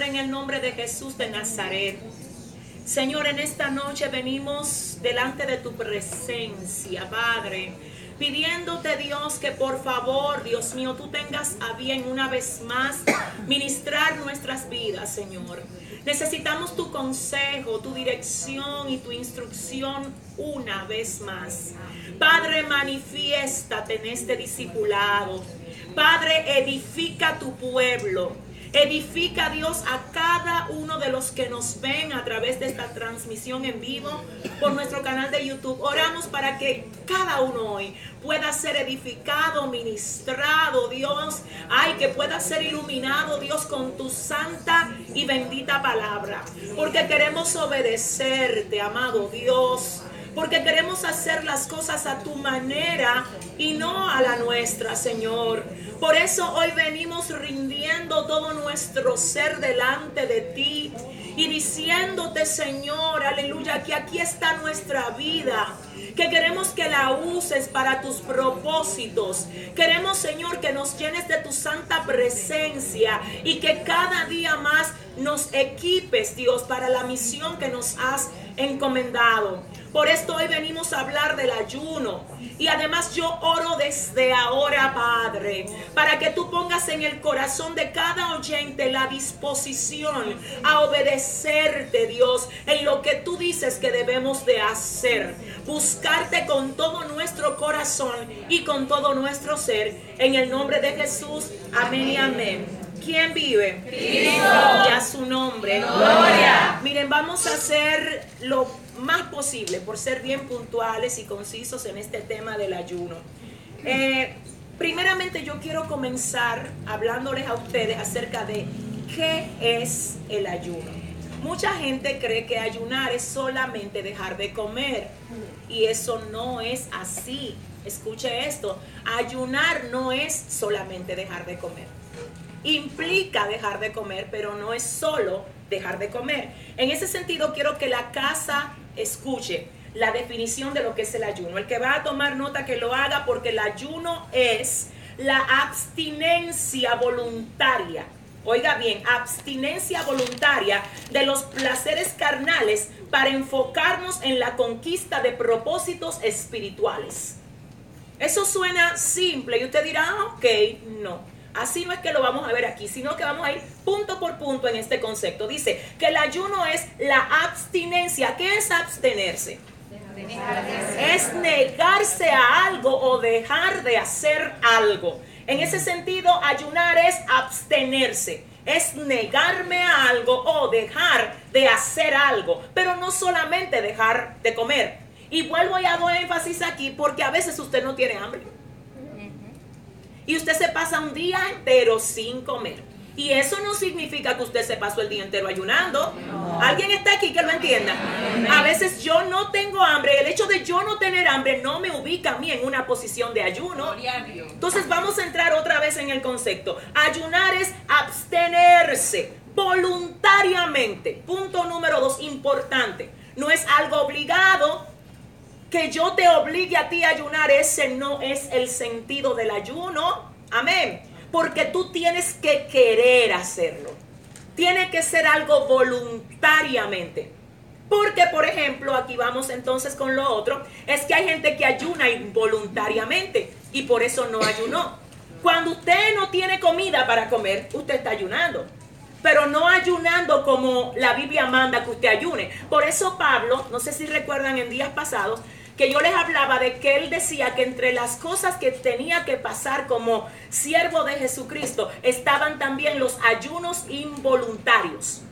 en el nombre de Jesús de Nazaret. Señor, en esta noche venimos delante de tu presencia, Padre, pidiéndote Dios que por favor, Dios mío, tú tengas a bien una vez más ministrar nuestras vidas, Señor. Necesitamos tu consejo, tu dirección y tu instrucción una vez más. Padre, manifiéstate en este discipulado. Padre, edifica tu pueblo. Edifica Dios a cada uno de los que nos ven a través de esta transmisión en vivo por nuestro canal de YouTube. Oramos para que cada uno hoy pueda ser edificado, ministrado, Dios. Ay, que pueda ser iluminado, Dios, con tu santa y bendita palabra. Porque queremos obedecerte, amado Dios porque queremos hacer las cosas a tu manera y no a la nuestra, Señor. Por eso hoy venimos rindiendo todo nuestro ser delante de ti y diciéndote, Señor, aleluya, que aquí está nuestra vida que queremos que la uses para tus propósitos. Queremos, Señor, que nos llenes de tu santa presencia y que cada día más nos equipes, Dios, para la misión que nos has encomendado. Por esto hoy venimos a hablar del ayuno. Y además yo oro desde ahora, Padre, para que tú pongas en el corazón de cada oyente la disposición a obedecerte, Dios, en lo que tú dices que debemos de hacer. Buscarte con todo nuestro corazón y con todo nuestro ser. En el nombre de Jesús. Amén y amén. ¿Quién vive? Cristo. Ya su nombre. Gloria. Miren, vamos a hacer lo más posible por ser bien puntuales y concisos en este tema del ayuno. Eh, primeramente yo quiero comenzar hablándoles a ustedes acerca de qué es el ayuno. Mucha gente cree que ayunar es solamente dejar de comer y eso no es así. Escuche esto, ayunar no es solamente dejar de comer. Implica dejar de comer, pero no es solo dejar de comer. En ese sentido quiero que la casa escuche la definición de lo que es el ayuno. El que va a tomar nota que lo haga porque el ayuno es la abstinencia voluntaria. Oiga bien, abstinencia voluntaria de los placeres carnales para enfocarnos en la conquista de propósitos espirituales. Eso suena simple y usted dirá, ah, ok, no. Así no es que lo vamos a ver aquí, sino que vamos a ir punto por punto en este concepto. Dice que el ayuno es la abstinencia. ¿Qué es abstenerse? Es negarse a algo o dejar de hacer algo. En ese sentido, ayunar es abstenerse. Es negarme a algo o dejar de hacer algo. Pero no solamente dejar de comer. Y vuelvo y hago énfasis aquí porque a veces usted no tiene hambre y usted se pasa un día entero sin comer. Y eso no significa que usted se pasó el día entero ayunando. ¿Alguien está aquí que lo entienda? A veces yo no tengo hambre. El hecho de yo no tener hambre no me ubica a mí en una posición de ayuno. Entonces vamos a entrar otra vez en el concepto. Ayunar es abstenerse voluntariamente. Punto número dos, importante. No es algo obligado, que yo te obligue a ti a ayunar, ese no es el sentido del ayuno. Amén. Porque tú tienes que querer hacerlo. Tiene que ser algo voluntariamente. Porque, por ejemplo, aquí vamos entonces con lo otro, es que hay gente que ayuna involuntariamente y por eso no ayunó. Cuando usted no tiene comida para comer, usted está ayunando pero no ayunando como la Biblia manda que usted ayune. Por eso Pablo, no sé si recuerdan en días pasados, que yo les hablaba de que él decía que entre las cosas que tenía que pasar como siervo de Jesucristo estaban también los ayunos involuntarios.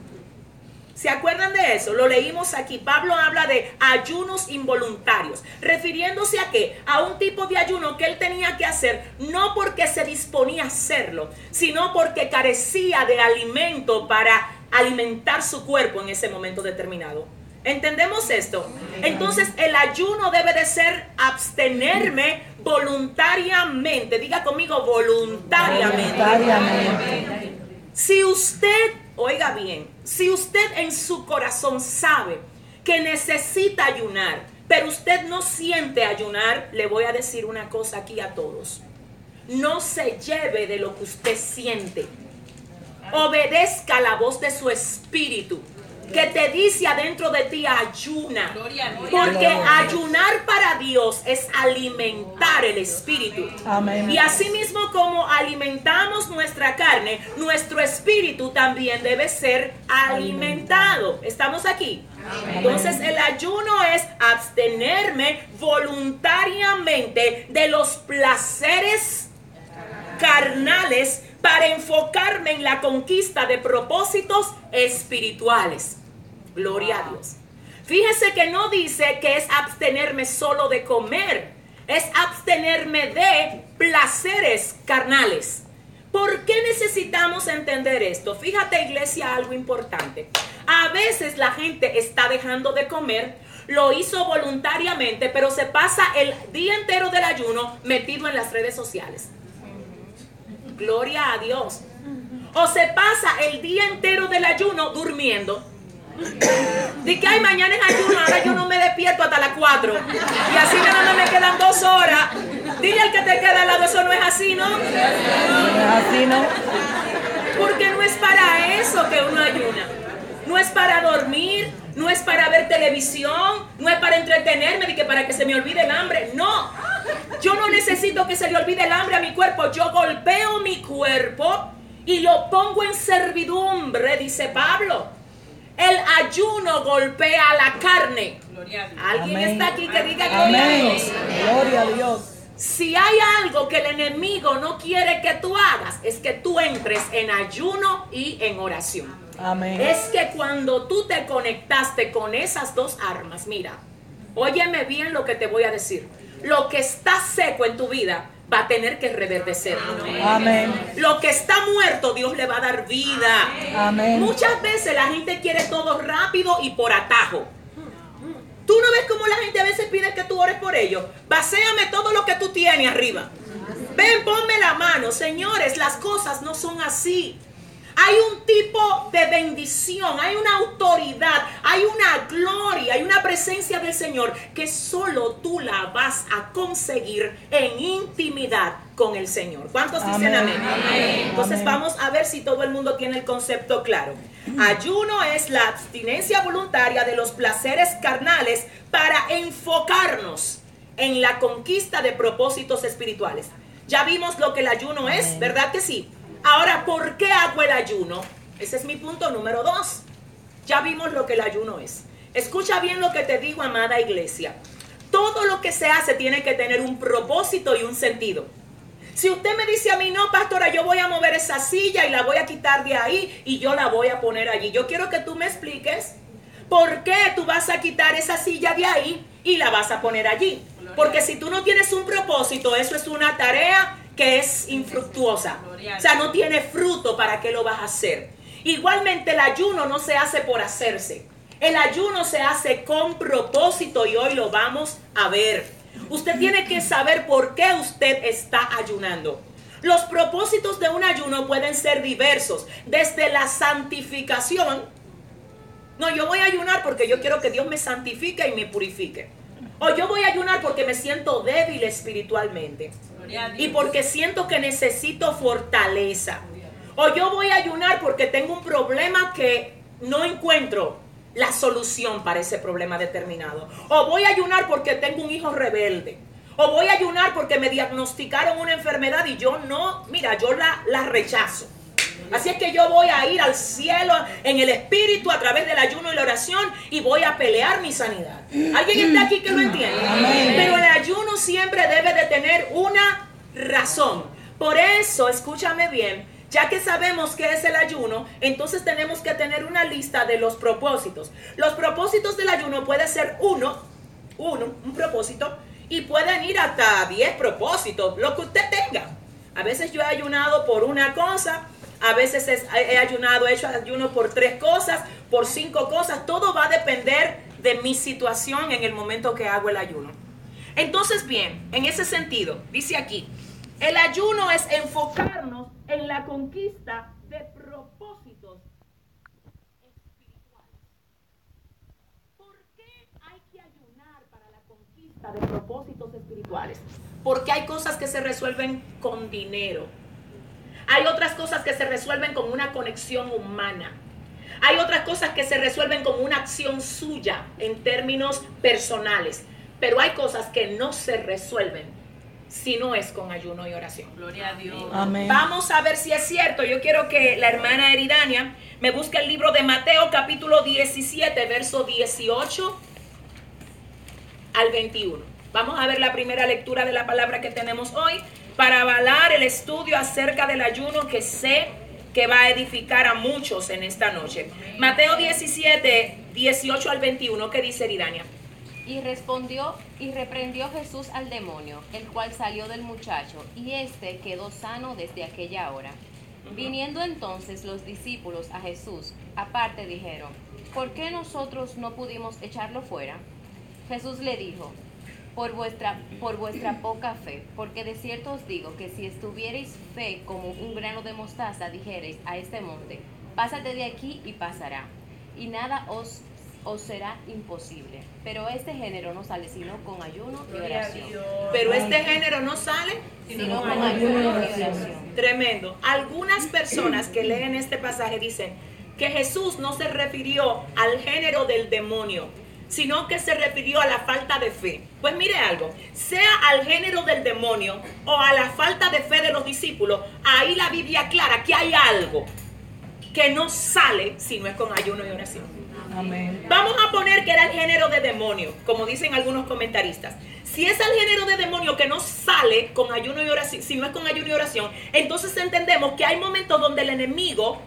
¿Se acuerdan de eso? Lo leímos aquí. Pablo habla de ayunos involuntarios, refiriéndose a qué? A un tipo de ayuno que él tenía que hacer no porque se disponía a hacerlo, sino porque carecía de alimento para alimentar su cuerpo en ese momento determinado. ¿Entendemos esto? Entonces el ayuno debe de ser abstenerme voluntariamente. Diga conmigo voluntariamente. Si usted, oiga bien, si usted en su corazón sabe que necesita ayunar, pero usted no siente ayunar, le voy a decir una cosa aquí a todos. No se lleve de lo que usted siente. obedezca la voz de su espíritu que te dice adentro de ti ayuna. Porque ayunar para Dios es alimentar el espíritu. Y así mismo como alimentamos nuestra carne, nuestro espíritu también debe ser alimentado. ¿Estamos aquí? Entonces el ayuno es abstenerme voluntariamente de los placeres carnales para enfocarme en la conquista de propósitos espirituales. Gloria a Dios. Fíjese que no dice que es abstenerme solo de comer, es abstenerme de placeres carnales. ¿Por qué necesitamos entender esto? Fíjate iglesia, algo importante. A veces la gente está dejando de comer, lo hizo voluntariamente, pero se pasa el día entero del ayuno metido en las redes sociales. Gloria a Dios. O se pasa el día entero del ayuno durmiendo. Di que hay mañana es ayuno, ahora yo no me despierto hasta las 4. Y así que no me quedan dos horas. Dile al que te queda al lado, eso no es así, ¿no? No es así, ¿no? Porque no es para eso que uno ayuna. No es para dormir, no es para ver televisión, no es para entretenerme, ni que para que se me olvide el hambre. No. Yo no necesito que se le olvide el hambre a mi cuerpo. Yo golpeo mi cuerpo y lo pongo en servidumbre, dice Pablo. El ayuno golpea la carne. ¿Alguien está aquí que diga gloria a Dios? Gloria a Dios. Si hay algo que el enemigo no quiere que tú hagas, es que tú entres en ayuno y en oración. Amén. Es que cuando tú te conectaste con esas dos armas, mira, óyeme bien lo que te voy a decir. Lo que está seco en tu vida va a tener que reverdecer. Amén. Lo que está muerto, Dios le va a dar vida. Amén. Muchas veces la gente quiere todo rápido y por atajo. Tú no ves cómo la gente a veces pide que tú ores por ellos. Vacéame todo lo que tú tienes arriba. Ven, ponme la mano. Señores, las cosas no son así. Hay un tipo de bendición, hay una autoridad, hay una gloria, hay una presencia del Señor que solo tú la vas a conseguir en intimidad con el Señor. ¿Cuántos dicen amén? Entonces vamos a ver si todo el mundo tiene el concepto claro. Ayuno es la abstinencia voluntaria de los placeres carnales para enfocarnos en la conquista de propósitos espirituales. Ya vimos lo que el ayuno es, ¿verdad que sí? Ahora, ¿por qué hago el ayuno? Ese es mi punto número dos. Ya vimos lo que el ayuno es. Escucha bien lo que te digo, amada iglesia. Todo lo que se hace tiene que tener un propósito y un sentido. Si usted me dice a mí, no, pastora, yo voy a mover esa silla y la voy a quitar de ahí y yo la voy a poner allí. Yo quiero que tú me expliques por qué tú vas a quitar esa silla de ahí y la vas a poner allí. Porque si tú no tienes un propósito, eso es una tarea que es infructuosa. O sea, no tiene fruto, ¿para qué lo vas a hacer? Igualmente el ayuno no se hace por hacerse. El ayuno se hace con propósito y hoy lo vamos a ver. Usted tiene que saber por qué usted está ayunando. Los propósitos de un ayuno pueden ser diversos, desde la santificación. No, yo voy a ayunar porque yo quiero que Dios me santifique y me purifique. O yo voy a ayunar porque me siento débil espiritualmente. Y porque siento que necesito fortaleza. O yo voy a ayunar porque tengo un problema que no encuentro la solución para ese problema determinado. O voy a ayunar porque tengo un hijo rebelde. O voy a ayunar porque me diagnosticaron una enfermedad y yo no, mira, yo la, la rechazo. Así es que yo voy a ir al cielo en el espíritu a través del ayuno y la oración y voy a pelear mi sanidad. ¿Alguien está aquí que lo entiende? Pero el ayuno siempre debe de tener una razón. Por eso, escúchame bien, ya que sabemos qué es el ayuno, entonces tenemos que tener una lista de los propósitos. Los propósitos del ayuno puede ser uno, uno, un propósito, y pueden ir hasta 10 propósitos, lo que usted tenga. A veces yo he ayunado por una cosa, a veces he ayunado, he hecho ayuno por tres cosas, por cinco cosas. Todo va a depender de mi situación en el momento que hago el ayuno. Entonces, bien, en ese sentido, dice aquí, el ayuno es enfocarnos en la conquista de propósitos espirituales. ¿Por qué hay que ayunar para la conquista de propósitos espirituales? Porque hay cosas que se resuelven con dinero Hay otras cosas que se resuelven con una conexión humana. Hay otras cosas que se resuelven con una acción suya en términos personales. Pero hay cosas que no se resuelven si no es con ayuno y oración. Gloria a Dios. Amén. Vamos a ver si es cierto. Yo quiero que la hermana Eridania me busque el libro de Mateo capítulo 17, verso 18 al 21. Vamos a ver la primera lectura de la palabra que tenemos hoy para avalar el estudio acerca del ayuno que sé que va a edificar a muchos en esta noche. Mateo 17, 18 al 21, ¿qué dice Eridania? Y respondió y reprendió Jesús al demonio, el cual salió del muchacho, y éste quedó sano desde aquella hora. Viniendo entonces los discípulos a Jesús, aparte dijeron, ¿por qué nosotros no pudimos echarlo fuera? Jesús le dijo, por vuestra, por vuestra poca fe, porque de cierto os digo que si estuvierais fe como un grano de mostaza, dijereis a este monte, pásate de aquí y pasará, y nada os os será imposible. Pero este género no sale sino con ayuno y oración. Pero este género no sale sino con ayuno y oración. Tremendo. Algunas personas que leen este pasaje dicen que Jesús no se refirió al género del demonio, sino que se refirió a la falta de fe. Pues mire algo, sea al género del demonio o a la falta de fe de los discípulos, ahí la Biblia aclara que hay algo que no sale si no es con ayuno y oración. Vamos a poner que era el género de demonio, como dicen algunos comentaristas. Si es el género de demonio que no sale con ayuno y oración, si no es con ayuno y oración, entonces entendemos que hay momentos donde el enemigo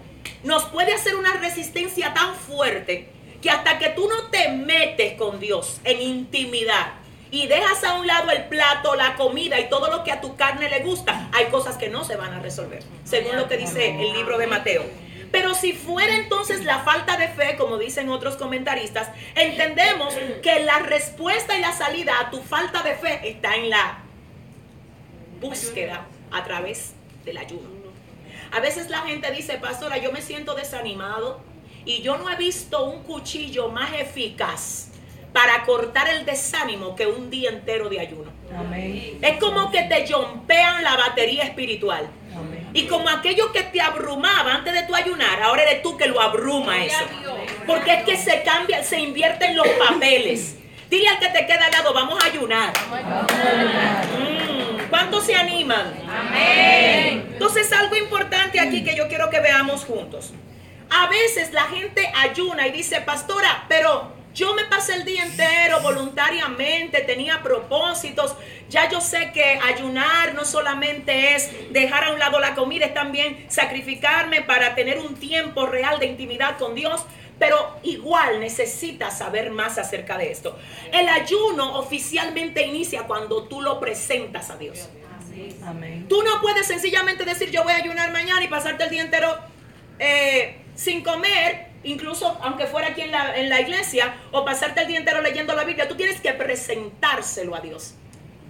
nos puede hacer una resistencia tan fuerte que hasta que tú no te metes con Dios en intimidad y dejas a un lado el plato, la comida y todo lo que a tu carne le gusta, hay cosas que no se van a resolver, según lo que dice el libro de Mateo. Pero si fuera entonces la falta de fe, como dicen otros comentaristas, entendemos que la respuesta y la salida a tu falta de fe está en la búsqueda a través del ayuno. A veces la gente dice, pastora, yo me siento desanimado y yo no he visto un cuchillo más eficaz para cortar el desánimo que un día entero de ayuno. Es como que te jompean la batería espiritual. Y como aquello que te abrumaba antes de tu ayunar, ahora eres tú que lo abruma eso. Porque es que se cambia, se invierten los papeles. Dile al que te queda al lado, vamos a ayunar. Mm, ¿Cuántos se animan? Amén. Entonces algo importante aquí que yo quiero que veamos juntos. A veces la gente ayuna y dice, pastora, pero yo me pasé el día entero voluntariamente, tenía propósitos. Ya yo sé que ayunar no solamente es dejar a un lado la comida, es también sacrificarme para tener un tiempo real de intimidad con Dios. Pero igual necesitas saber más acerca de esto. El ayuno oficialmente inicia cuando tú lo presentas a Dios. Tú no puedes sencillamente decir yo voy a ayunar mañana y pasarte el día entero eh, sin comer incluso aunque fuera aquí en la, en la iglesia, o pasarte el día entero leyendo la Biblia, tú tienes que presentárselo a Dios.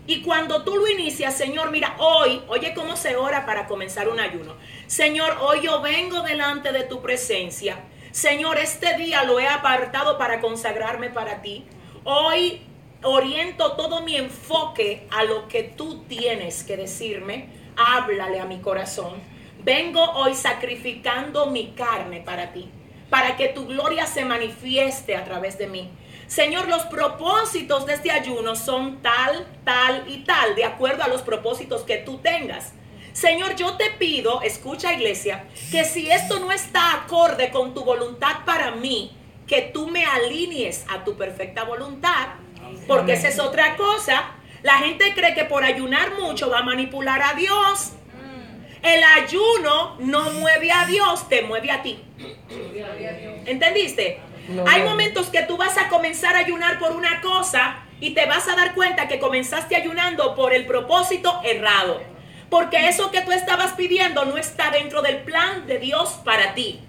Y cuando tú lo inicias, Señor, mira, hoy, oye cómo se ora para comenzar un ayuno. Señor, hoy yo vengo delante de tu presencia. Señor, este día lo he apartado para consagrarme para ti. Hoy oriento todo mi enfoque a lo que tú tienes que decirme. Háblale a mi corazón. Vengo hoy sacrificando mi carne para ti para que tu gloria se manifieste a través de mí. Señor, los propósitos de este ayuno son tal, tal y tal, de acuerdo a los propósitos que tú tengas. Señor, yo te pido, escucha iglesia, que si esto no está acorde con tu voluntad para mí, que tú me alinees a tu perfecta voluntad, porque esa es otra cosa. La gente cree que por ayunar mucho va a manipular a Dios. El ayuno no mueve a Dios, te mueve a ti. ¿Entendiste? Hay momentos que tú vas a comenzar a ayunar por una cosa y te vas a dar cuenta que comenzaste ayunando por el propósito errado. Porque eso que tú estabas pidiendo no está dentro del plan de Dios para ti.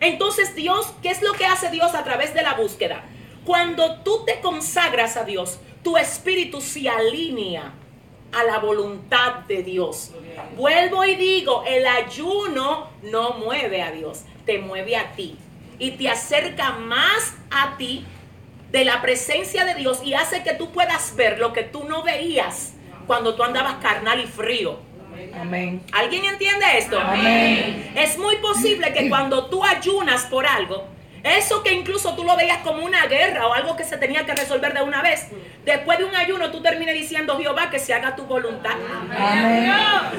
Entonces Dios, ¿qué es lo que hace Dios a través de la búsqueda? Cuando tú te consagras a Dios, tu espíritu se alinea a la voluntad de Dios. Vuelvo y digo, el ayuno no mueve a Dios, te mueve a ti y te acerca más a ti de la presencia de Dios y hace que tú puedas ver lo que tú no veías cuando tú andabas carnal y frío. Amén. ¿Alguien entiende esto? Amén. Es muy posible que cuando tú ayunas por algo, eso que incluso tú lo veías como una guerra o algo que se tenía que resolver de una vez, después de un ayuno tú termines diciendo, Jehová, que se haga tu voluntad. Amén.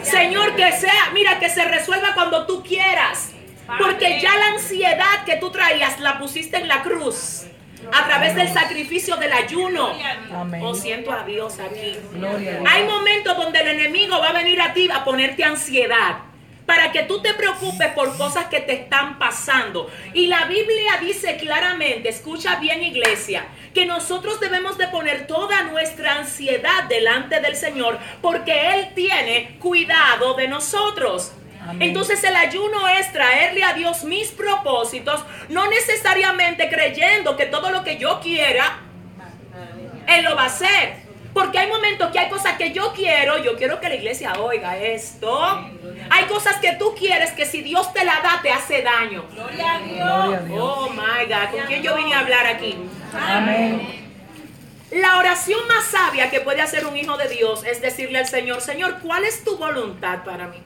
Señor, que sea, mira, que se resuelva cuando tú quieras. Porque ya la ansiedad que tú traías la pusiste en la cruz a través del sacrificio del ayuno. Amén. Oh, siento a Dios aquí. Gloria a Dios. Hay momentos donde el enemigo va a venir a ti a ponerte ansiedad. Para que tú te preocupes por cosas que te están pasando. Y la Biblia dice claramente, escucha bien iglesia, que nosotros debemos de poner toda nuestra ansiedad delante del Señor porque Él tiene cuidado de nosotros. Amén. Entonces el ayuno es traerle a Dios mis propósitos, no necesariamente creyendo que todo lo que yo quiera, Él lo va a hacer. Porque hay momentos que hay cosas que yo quiero, yo quiero que la iglesia oiga esto. Hay cosas que tú quieres que si Dios te la da te hace daño. Gloria a Dios. Oh my God, ¿con quién yo vine a hablar aquí? Amén. La oración más sabia que puede hacer un hijo de Dios es decirle al Señor, Señor, ¿cuál es tu voluntad para mí?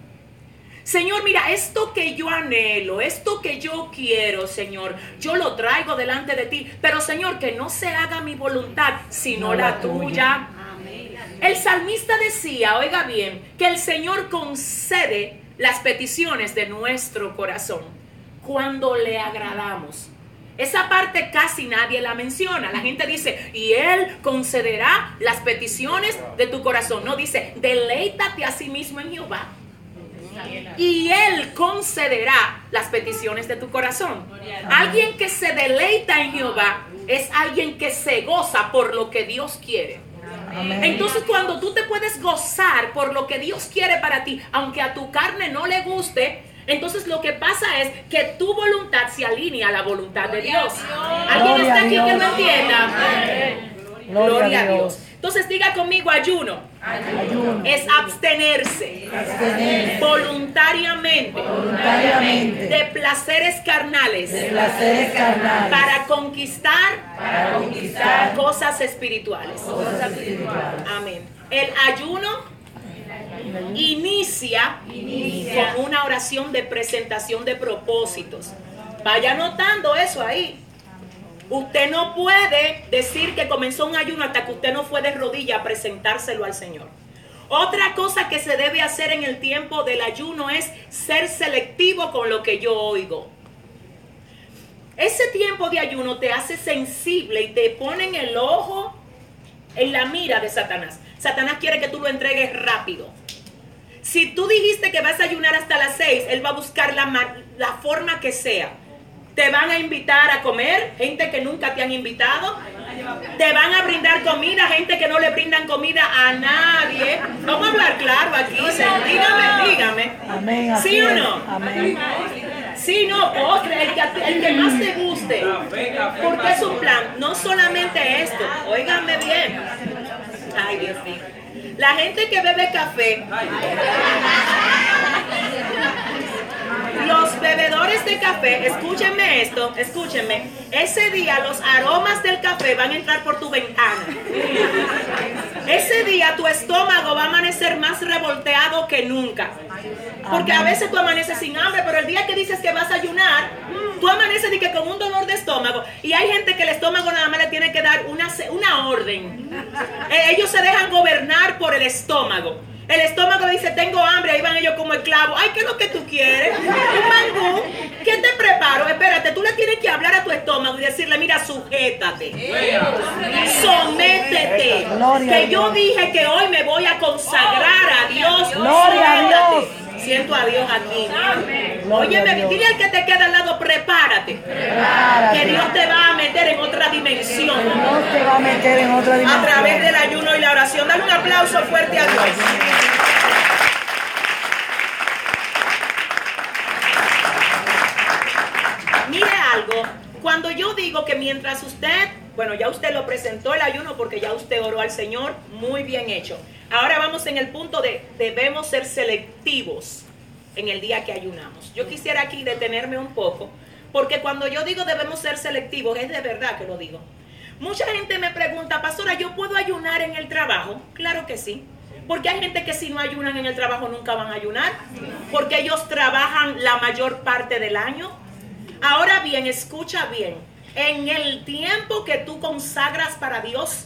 Señor, mira, esto que yo anhelo, esto que yo quiero, Señor, yo lo traigo delante de ti. Pero, Señor, que no se haga mi voluntad, sino No la la tuya. tuya. El salmista decía, oiga bien, que el Señor concede las peticiones de nuestro corazón cuando le agradamos. Esa parte casi nadie la menciona. La gente dice, y Él concederá las peticiones de tu corazón. No dice, deleítate a sí mismo en Jehová. Y Él concederá las peticiones de tu corazón. Alguien que se deleita en Jehová es alguien que se goza por lo que Dios quiere. Amén. Entonces cuando tú te puedes gozar por lo que Dios quiere para ti, aunque a tu carne no le guste, entonces lo que pasa es que tu voluntad se alinea a la voluntad de Dios. ¿Alguien Gloria está aquí que lo entienda? Gloria a Dios. Entonces diga conmigo ayuno. Ayuno. Es abstenerse Abstenerse voluntariamente voluntariamente de placeres carnales de placeres carnales para conquistar para conquistar cosas espirituales. cosas espirituales. Amén. El ayuno inicia con una oración de presentación de propósitos. Vaya anotando eso ahí. Usted no puede decir que comenzó un ayuno hasta que usted no fue de rodilla a presentárselo al Señor. Otra cosa que se debe hacer en el tiempo del ayuno es ser selectivo con lo que yo oigo. Ese tiempo de ayuno te hace sensible y te pone en el ojo, en la mira de Satanás. Satanás quiere que tú lo entregues rápido. Si tú dijiste que vas a ayunar hasta las 6, él va a buscar la, la forma que sea. Te van a invitar a comer, gente que nunca te han invitado. Te van a brindar comida, gente que no le brindan comida a nadie. Vamos a hablar claro aquí. Dígame, dígame. Amén. ¿Sí o no? Amén. Sí, no, postre, el que, el que más te guste. Porque es un plan, no solamente esto, óiganme bien. Ay, Dios mío. La gente que bebe café, los bebedores de café, escúchenme esto, escúchenme. Ese día los aromas del café van a entrar por tu ventana. Ese día tu estómago va a amanecer más revolteado que nunca. Porque a veces tú amaneces sin hambre, pero el día que dices que vas a ayunar, tú amaneces y que con un dolor de estómago. Y hay gente que el estómago nada más le tiene que dar una, una orden. Eh, ellos se dejan gobernar por el estómago. El estómago le dice, tengo hambre, ahí van ellos como esclavos. Ay, ¿qué es lo que tú quieres? Un mangú. ¿Qué te preparo? Espérate, tú le tienes que hablar a tu estómago y decirle, mira, sujétate. Sométete. Que yo dije que hoy me voy a consagrar a Dios. Gloria a. Dios. Siento a Dios aquí. Óyeme, a dile al que te queda al lado, prepárate. Prepárate. Que Dios te va a meter en otra dimensión. Dios te va a meter en otra A dimensión. través del ayuno y la oración. Dale un aplauso fuerte a Dios. Mire algo, cuando yo digo que mientras usted, bueno, ya usted lo presentó el ayuno porque ya usted oró al Señor, muy bien hecho. Ahora vamos en el punto de debemos ser selectivos en el día que ayunamos. Yo quisiera aquí detenerme un poco, porque cuando yo digo debemos ser selectivos, es de verdad que lo digo. Mucha gente me pregunta, pastora, ¿yo puedo ayunar en el trabajo? Claro que sí. Porque hay gente que si no ayunan en el trabajo nunca van a ayunar. Porque ellos trabajan la mayor parte del año. Ahora bien, escucha bien. En el tiempo que tú consagras para Dios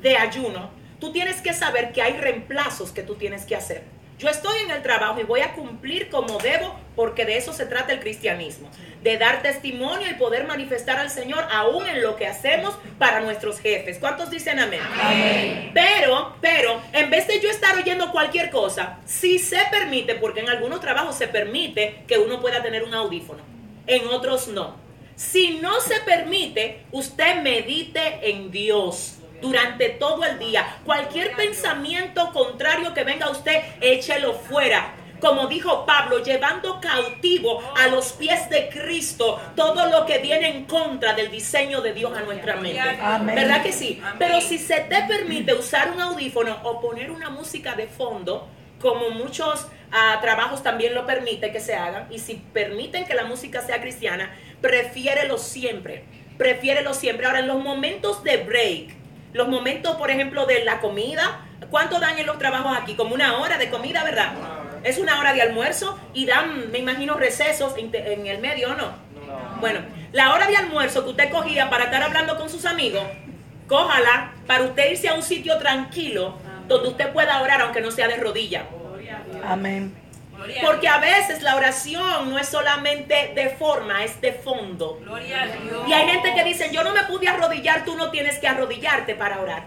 de ayuno, tú tienes que saber que hay reemplazos que tú tienes que hacer. Yo estoy en el trabajo y voy a cumplir como debo porque de eso se trata el cristianismo, de dar testimonio y poder manifestar al Señor aún en lo que hacemos para nuestros jefes. ¿Cuántos dicen amén? amén? Pero, pero, en vez de yo estar oyendo cualquier cosa, si se permite, porque en algunos trabajos se permite que uno pueda tener un audífono, en otros no. Si no se permite, usted medite en Dios durante todo el día. Cualquier pensamiento contrario que venga a usted, échelo fuera. Como dijo Pablo, llevando cautivo a los pies de Cristo todo lo que viene en contra del diseño de Dios a nuestra mente. ¿Verdad que sí? Pero si se te permite usar un audífono o poner una música de fondo, como muchos ah, trabajos también lo permite que se hagan, y si permiten que la música sea cristiana, prefiérelo siempre. Prefiérelo siempre. Ahora, en los momentos de break, los momentos, por ejemplo, de la comida. ¿Cuánto dan en los trabajos aquí? Como una hora de comida, ¿verdad? Es una hora de almuerzo y dan, me imagino, recesos en el medio, ¿o no? Bueno, la hora de almuerzo que usted cogía para estar hablando con sus amigos, cójala para usted irse a un sitio tranquilo donde usted pueda orar aunque no sea de rodilla. Amén. Porque a veces la oración no es solamente de forma, es de fondo. Y hay gente que dice, yo no me pude arrodillar, tú no tienes que arrodillarte para orar.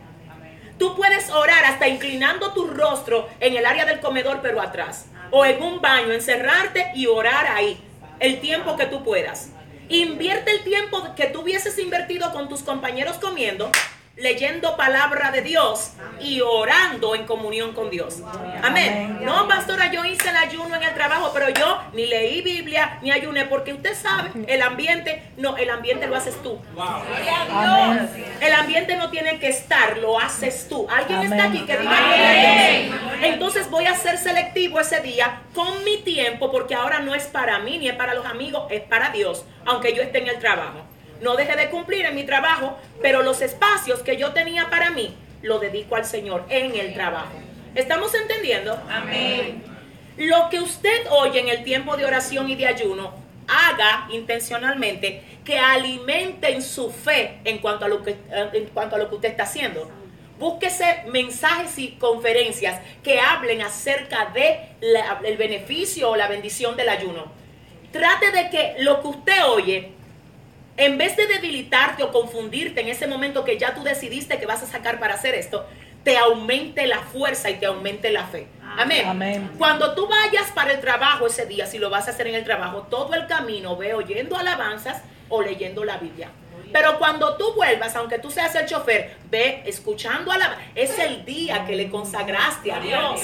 Tú puedes orar hasta inclinando tu rostro en el área del comedor, pero atrás. O en un baño, encerrarte y orar ahí. El tiempo que tú puedas. Invierte el tiempo que tú hubieses invertido con tus compañeros comiendo leyendo palabra de Dios y orando en comunión con Dios. Amén. No, pastora, yo hice el ayuno en el trabajo, pero yo ni leí Biblia ni ayuné, porque usted sabe, el ambiente, no, el ambiente lo haces tú. El ambiente no tiene que estar, lo haces tú. ¿Alguien está aquí que diga Entonces voy a ser selectivo ese día con mi tiempo, porque ahora no es para mí ni es para los amigos, es para Dios, aunque yo esté en el trabajo no dejé de cumplir en mi trabajo, pero los espacios que yo tenía para mí, lo dedico al Señor en el trabajo. ¿Estamos entendiendo? Amén. Lo que usted oye en el tiempo de oración y de ayuno, haga intencionalmente que alimenten su fe en cuanto a lo que, en cuanto a lo que usted está haciendo. Búsquese mensajes y conferencias que hablen acerca de el beneficio o la bendición del ayuno. Trate de que lo que usted oye en vez de debilitarte o confundirte en ese momento que ya tú decidiste que vas a sacar para hacer esto, te aumente la fuerza y te aumente la fe. Amén. Amén. Cuando tú vayas para el trabajo ese día, si lo vas a hacer en el trabajo, todo el camino ve oyendo alabanzas o leyendo la Biblia. Pero cuando tú vuelvas, aunque tú seas el chofer, ve escuchando a la... Es el día que le consagraste a Dios.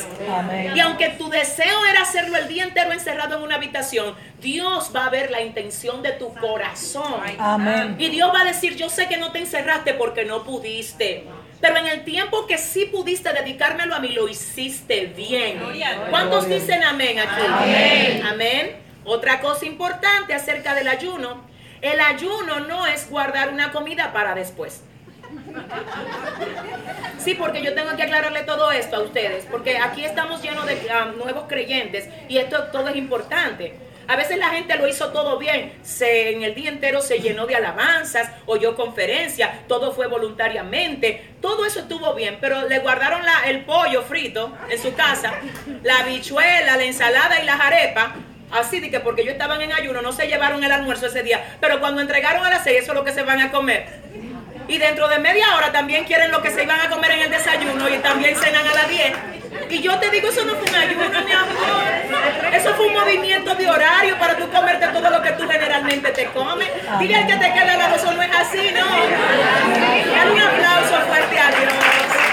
Y aunque tu deseo era hacerlo el día entero encerrado en una habitación, Dios va a ver la intención de tu corazón. Amén. Y Dios va a decir, yo sé que no te encerraste porque no pudiste. Pero en el tiempo que sí pudiste dedicármelo a mí, lo hiciste bien. ¿Cuántos dicen amén aquí? Amén. Amén. Otra cosa importante acerca del ayuno el ayuno no es guardar una comida para después. Sí, porque yo tengo que aclararle todo esto a ustedes, porque aquí estamos llenos de um, nuevos creyentes y esto todo es importante. A veces la gente lo hizo todo bien, se, en el día entero se llenó de alabanzas, oyó conferencias, todo fue voluntariamente, todo eso estuvo bien, pero le guardaron la, el pollo frito en su casa, la bichuela, la ensalada y las arepas Así de que porque yo estaban en ayuno, no se llevaron el almuerzo ese día. Pero cuando entregaron a las seis, eso es lo que se van a comer. Y dentro de media hora también quieren lo que se iban a comer en el desayuno y también cenan a las 10. Y yo te digo, eso no fue un ayuno, mi amor. Eso fue un movimiento de horario para tú comerte todo lo que tú generalmente te comes. Dile al que te queda lado, eso no es así, ¿no? Dale un aplauso fuerte a Dios.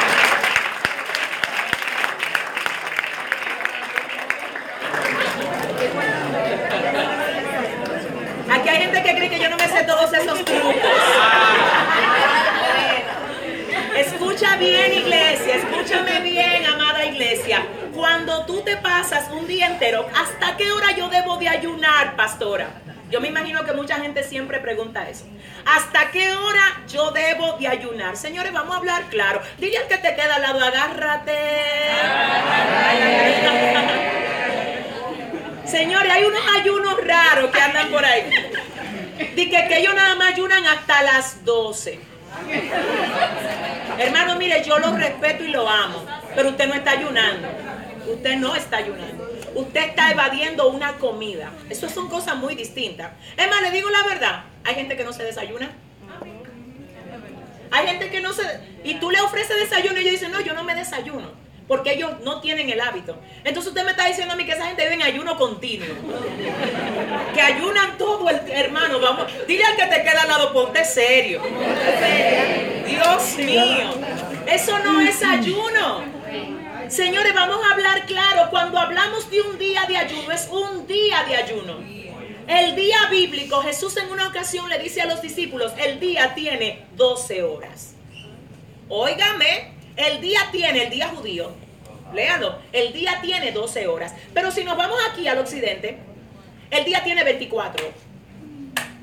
Aquí hay gente que cree que yo no me sé todos esos trucos. Escucha bien, iglesia, escúchame bien, amada iglesia. Cuando tú te pasas un día entero, ¿hasta qué hora yo debo de ayunar, pastora? Yo me imagino que mucha gente siempre pregunta eso. ¿Hasta qué hora yo debo de ayunar? Señores, vamos a hablar claro. Dile al que te queda al lado, agárrate. Señores, hay unos ayunos raros que andan por ahí. Dice que ellos nada más ayunan hasta las 12. Hermano, mire, yo lo respeto y lo amo, pero usted no está ayunando. Usted no está ayunando. Usted está evadiendo una comida. Eso son cosas muy distintas. Más, le digo la verdad. Hay gente que no se desayuna. Hay gente que no se... Y tú le ofreces desayuno y ellos dicen, no, yo no me desayuno. Porque ellos no tienen el hábito. Entonces usted me está diciendo a mí que esa gente vive en ayuno continuo. Que ayunan todo el hermano. Vamos, dile al que te queda al lado, ponte serio. Dios mío. Eso no es ayuno. Señores, vamos a hablar claro. Cuando hablamos de un día de ayuno, es un día de ayuno. El día bíblico, Jesús en una ocasión le dice a los discípulos, el día tiene 12 horas. Óigame, el día tiene, el día judío, léalo, el día tiene 12 horas. Pero si nos vamos aquí al occidente, el día tiene 24.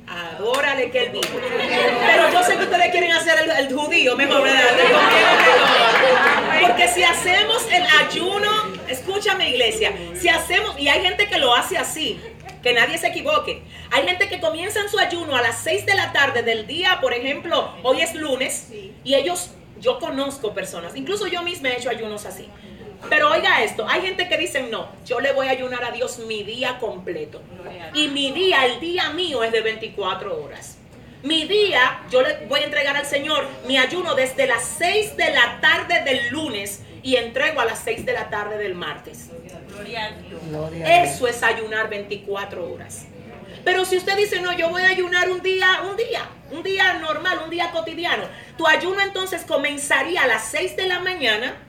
Adórale que él dijo. Pero yo sé que ustedes quieren hacer el, judío mejor, ¿verdad? Porque si hacemos el ayuno, escúchame iglesia, si hacemos, y hay gente que lo hace así, que nadie se equivoque. Hay gente que comienzan su ayuno a las 6 de la tarde del día, por ejemplo, hoy es lunes, y ellos, yo conozco personas, incluso yo misma he hecho ayunos así. Pero oiga esto, hay gente que dicen, no, yo le voy a ayunar a Dios mi día completo. Y mi día, el día mío es de 24 horas. Mi día, yo le voy a entregar al Señor mi ayuno desde las 6 de la tarde del lunes y entrego a las 6 de la tarde del martes. Gloria a Dios. Eso es ayunar 24 horas. Pero si usted dice, no, yo voy a ayunar un día, un día, un día normal, un día cotidiano, tu ayuno entonces comenzaría a las 6 de la mañana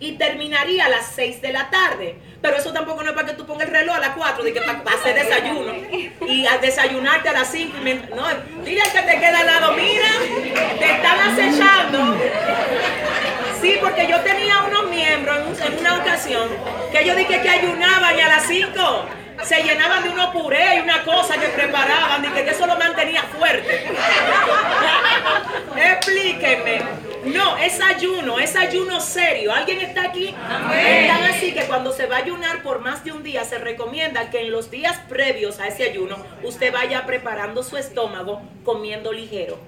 y terminaría a las 6 de la tarde. Pero eso tampoco no es para que tú pongas el reloj a las 4, de que para, hacer desayuno y a desayunarte a las 5. No, dile al que te queda al lado, mira, te están acechando. Sí, porque yo tenía unos miembros en, un- en una ocasión que yo dije que ayunaban y a las 5 se llenaban de unos puré y una cosa que preparaban y que eso lo mantenía fuerte. Explíquenme. No, es ayuno, es ayuno serio. ¿Alguien está aquí? Están así que cuando se va a ayunar por más de un día, se recomienda que en los días previos a ese ayuno, usted vaya preparando su estómago comiendo ligero.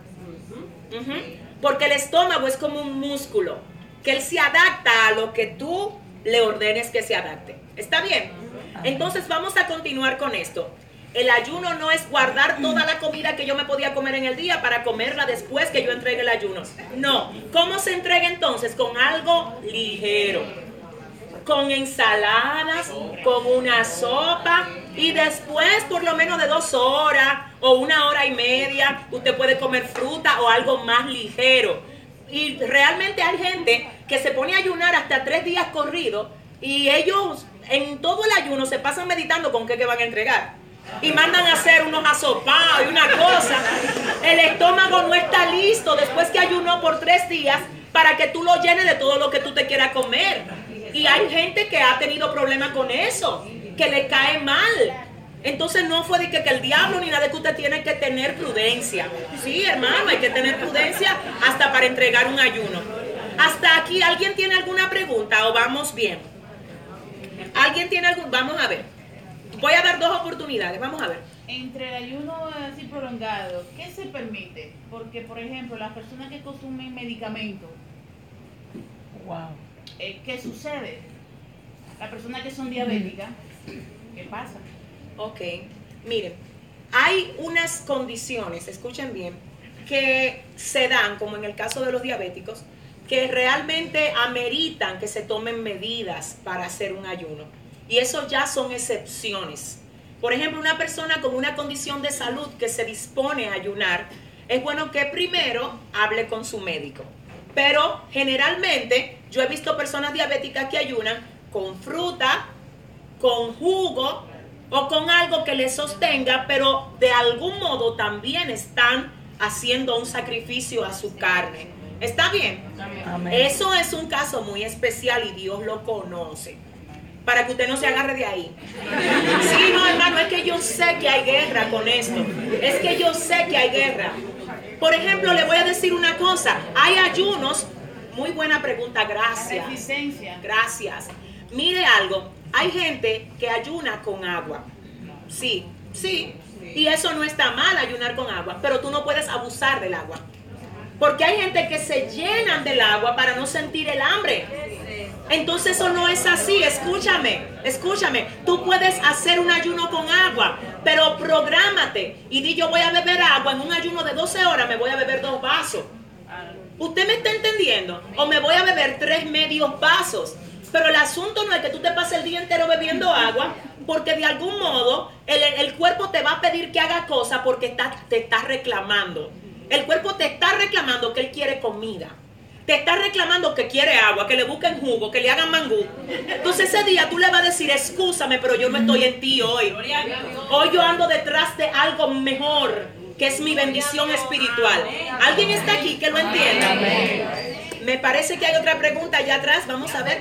Porque el estómago es como un músculo, que él se adapta a lo que tú le ordenes que se adapte. ¿Está bien? Entonces vamos a continuar con esto. El ayuno no es guardar toda la comida que yo me podía comer en el día para comerla después que yo entregue el ayuno. No. ¿Cómo se entrega entonces? Con algo ligero con ensaladas, con una sopa y después por lo menos de dos horas o una hora y media usted puede comer fruta o algo más ligero. Y realmente hay gente que se pone a ayunar hasta tres días corridos y ellos en todo el ayuno se pasan meditando con qué que van a entregar. Y mandan a hacer unos asopados y una cosa. El estómago no está listo después que ayunó por tres días para que tú lo llenes de todo lo que tú te quieras comer. Y hay gente que ha tenido problemas con eso, que le cae mal. Entonces no fue de que, que el diablo ni nada de que usted tiene que tener prudencia. Sí, hermano, hay que tener prudencia hasta para entregar un ayuno. Hasta aquí, ¿alguien tiene alguna pregunta o vamos bien? ¿Alguien tiene algún? Vamos a ver. Voy a dar dos oportunidades, vamos a ver. Entre el ayuno así prolongado, ¿qué se permite? Porque, por ejemplo, las personas que consumen medicamentos, Wow. eh, ¿qué sucede? Las personas que son diabéticas, ¿qué pasa? Ok, miren, hay unas condiciones, escuchen bien, que se dan, como en el caso de los diabéticos, que realmente ameritan que se tomen medidas para hacer un ayuno. Y eso ya son excepciones. Por ejemplo, una persona con una condición de salud que se dispone a ayunar, es bueno que primero hable con su médico. Pero generalmente yo he visto personas diabéticas que ayunan con fruta, con jugo o con algo que les sostenga, pero de algún modo también están haciendo un sacrificio a su carne. ¿Está bien? Amén. Eso es un caso muy especial y Dios lo conoce. Para que usted no se agarre de ahí. Sí, no, hermano, es que yo sé que hay guerra con esto. Es que yo sé que hay guerra. Por ejemplo, le voy a decir una cosa. Hay ayunos. Muy buena pregunta, gracias. Gracias. Mire algo. Hay gente que ayuna con agua. Sí, sí. Y eso no está mal ayunar con agua, pero tú no puedes abusar del agua. Porque hay gente que se llenan del agua para no sentir el hambre. Entonces eso no es así. Escúchame, escúchame. Tú puedes hacer un ayuno con agua, pero prográmate y di yo voy a beber agua en un ayuno de 12 horas, me voy a beber dos vasos. ¿Usted me está entendiendo? O me voy a beber tres medios vasos. Pero el asunto no es que tú te pases el día entero bebiendo agua, porque de algún modo el, cuerpo te va a pedir que haga cosas porque te está reclamando. El cuerpo te está reclamando que él quiere comida. Te está reclamando que quiere agua, que le busquen jugo, que le hagan mangú. Entonces ese día tú le vas a decir, escúchame, pero yo no estoy en ti hoy. Hoy yo ando detrás de algo mejor, que es mi bendición espiritual. ¿Alguien está aquí que lo entienda? Me parece que hay otra pregunta allá atrás. Vamos a ver.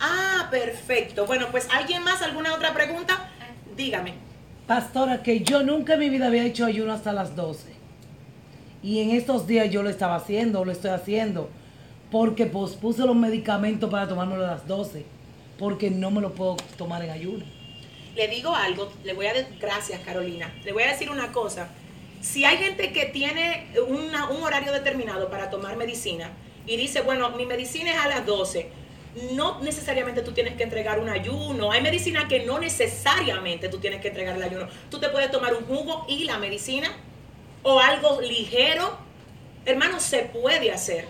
Ah, perfecto. Bueno, pues ¿alguien más? ¿Alguna otra pregunta? Dígame. Pastora, que yo nunca en mi vida había hecho ayuno hasta las 12. Y en estos días yo lo estaba haciendo, lo estoy haciendo, porque pospuse los medicamentos para tomármelo a las 12, porque no me lo puedo tomar en ayuno. Le digo algo, le voy a decir, gracias Carolina, le voy a decir una cosa. Si hay gente que tiene un horario determinado para tomar medicina y dice, bueno, mi medicina es a las 12, no necesariamente tú tienes que entregar un ayuno. Hay medicina que no necesariamente tú tienes que entregar el ayuno. Tú te puedes tomar un jugo y la medicina o algo ligero. Hermano, se puede hacer.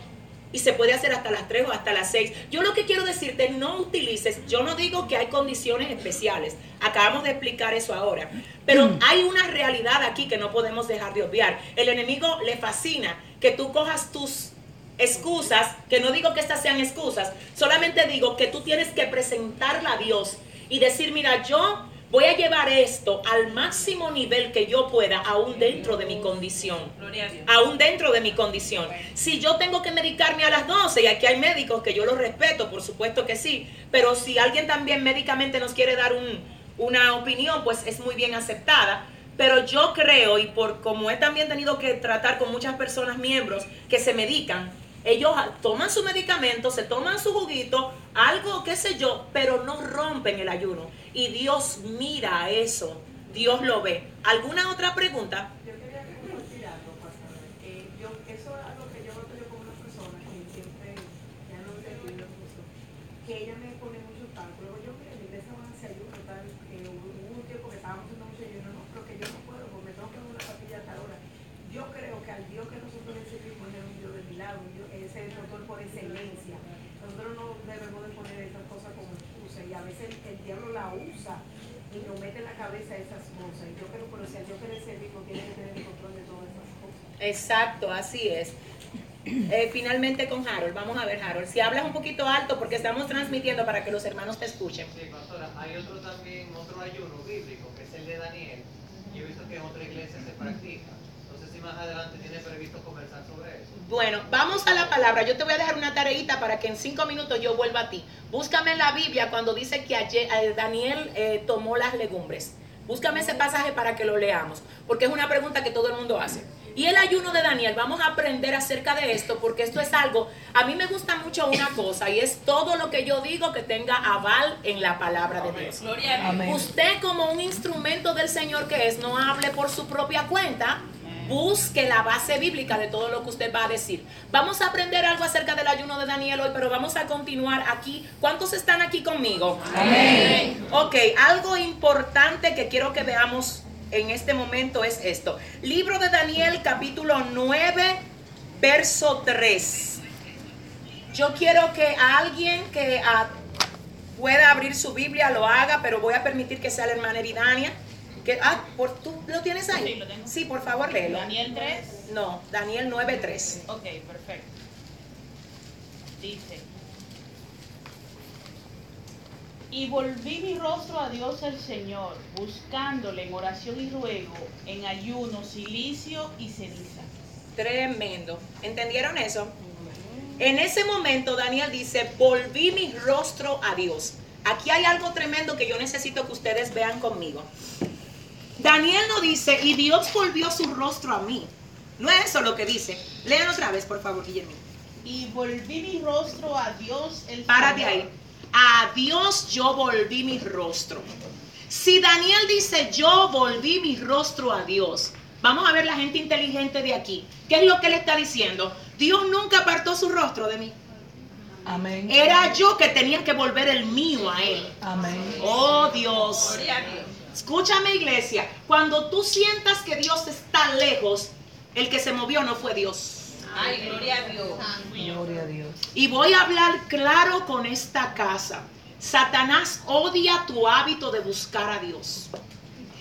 Y se puede hacer hasta las 3 o hasta las 6. Yo lo que quiero decirte, no utilices, yo no digo que hay condiciones especiales. Acabamos de explicar eso ahora. Pero mm. hay una realidad aquí que no podemos dejar de obviar. El enemigo le fascina que tú cojas tus excusas, que no digo que estas sean excusas, solamente digo que tú tienes que presentarla a Dios y decir, mira, yo voy a llevar esto al máximo nivel que yo pueda, aún dentro de mi condición. Aún dentro de mi condición. Si yo tengo que medicarme a las 12, y aquí hay médicos que yo los respeto, por supuesto que sí, pero si alguien también médicamente nos quiere dar una opinión, pues es muy bien aceptada. Pero yo creo, y por como he también tenido que tratar con muchas personas miembros que se medican, ellos toman su medicamento, se toman su juguito, algo, qué sé yo, pero no rompen el ayuno. Y Dios mira eso, Dios lo ve. ¿Alguna otra pregunta? Yo quería algo, pastor. Me pone mucho cálculo. Yo que en la iglesia van a hacer ayuno, tal, eh, hubo un tiempo que estábamos haciendo mucho ayuno, no, pero que yo no puedo, porque me tengo que dar una pastilla hasta ahora. Yo creo que al Dios que nosotros le servimos es un Dios de milagro, ese es el doctor por excelencia. Nosotros no debemos de poner esas cosas como excusa y a veces el diablo la usa y nos mete en la cabeza esas cosas. Y yo creo que si al Dios quiere servir, no tiene que tener el control de todas esas cosas. Exacto, así es. Eh, finalmente con Harold, vamos a ver Harold, si hablas un poquito alto porque estamos transmitiendo para que los hermanos te escuchen. Sí, pastora, hay otro también, otro ayuno bíblico, que es el de Daniel. Yo he visto que en otra iglesia se practica. No sé si más adelante tiene previsto conversar sobre eso. Bueno, vamos a la palabra. Yo te voy a dejar una tareita para que en cinco minutos yo vuelva a ti. Búscame en la Biblia cuando dice que eh, Daniel eh, tomó las legumbres. Búscame ese pasaje para que lo leamos, porque es una pregunta que todo el mundo hace. Y el ayuno de Daniel, vamos a aprender acerca de esto, porque esto es algo, a mí me gusta mucho una cosa, y es todo lo que yo digo que tenga aval en la palabra de Dios. Usted como un instrumento del Señor que es, no hable por su propia cuenta, busque la base bíblica de todo lo que usted va a decir. Vamos a aprender algo acerca del ayuno de Daniel hoy, pero vamos a continuar aquí. ¿Cuántos están aquí conmigo? Amén. Ok, algo importante que quiero que veamos en este momento es esto. Libro de Daniel capítulo 9, verso 3. Yo quiero que alguien que ah, pueda abrir su Biblia lo haga, pero voy a permitir que sea la hermana Eridania ah, por, ¿tú lo tienes ahí? Sí, lo tengo. Sí, por favor, léelo. ¿Daniel 3? No, Daniel 9.3. Ok, perfecto. Dice. Y volví mi rostro a Dios el Señor, buscándole en oración y ruego, en ayuno, silicio y ceniza. Tremendo. ¿Entendieron eso? En ese momento Daniel dice, volví mi rostro a Dios. Aquí hay algo tremendo que yo necesito que ustedes vean conmigo. Daniel no dice, y Dios volvió su rostro a mí. No es eso lo que dice. Lean otra vez, por favor, Guillermo. Y volví mi rostro a Dios el Párate Señor. ahí. A Dios yo volví mi rostro. Si Daniel dice yo volví mi rostro a Dios, vamos a ver la gente inteligente de aquí. ¿Qué es lo que le está diciendo? Dios nunca apartó su rostro de mí. Amén. Era yo que tenía que volver el mío a Él. Amén. Oh Dios. Escúchame iglesia, cuando tú sientas que Dios está lejos, el que se movió no fue Dios. Gloria a Dios. Y voy a hablar claro con esta casa. Satanás odia tu hábito de buscar a Dios.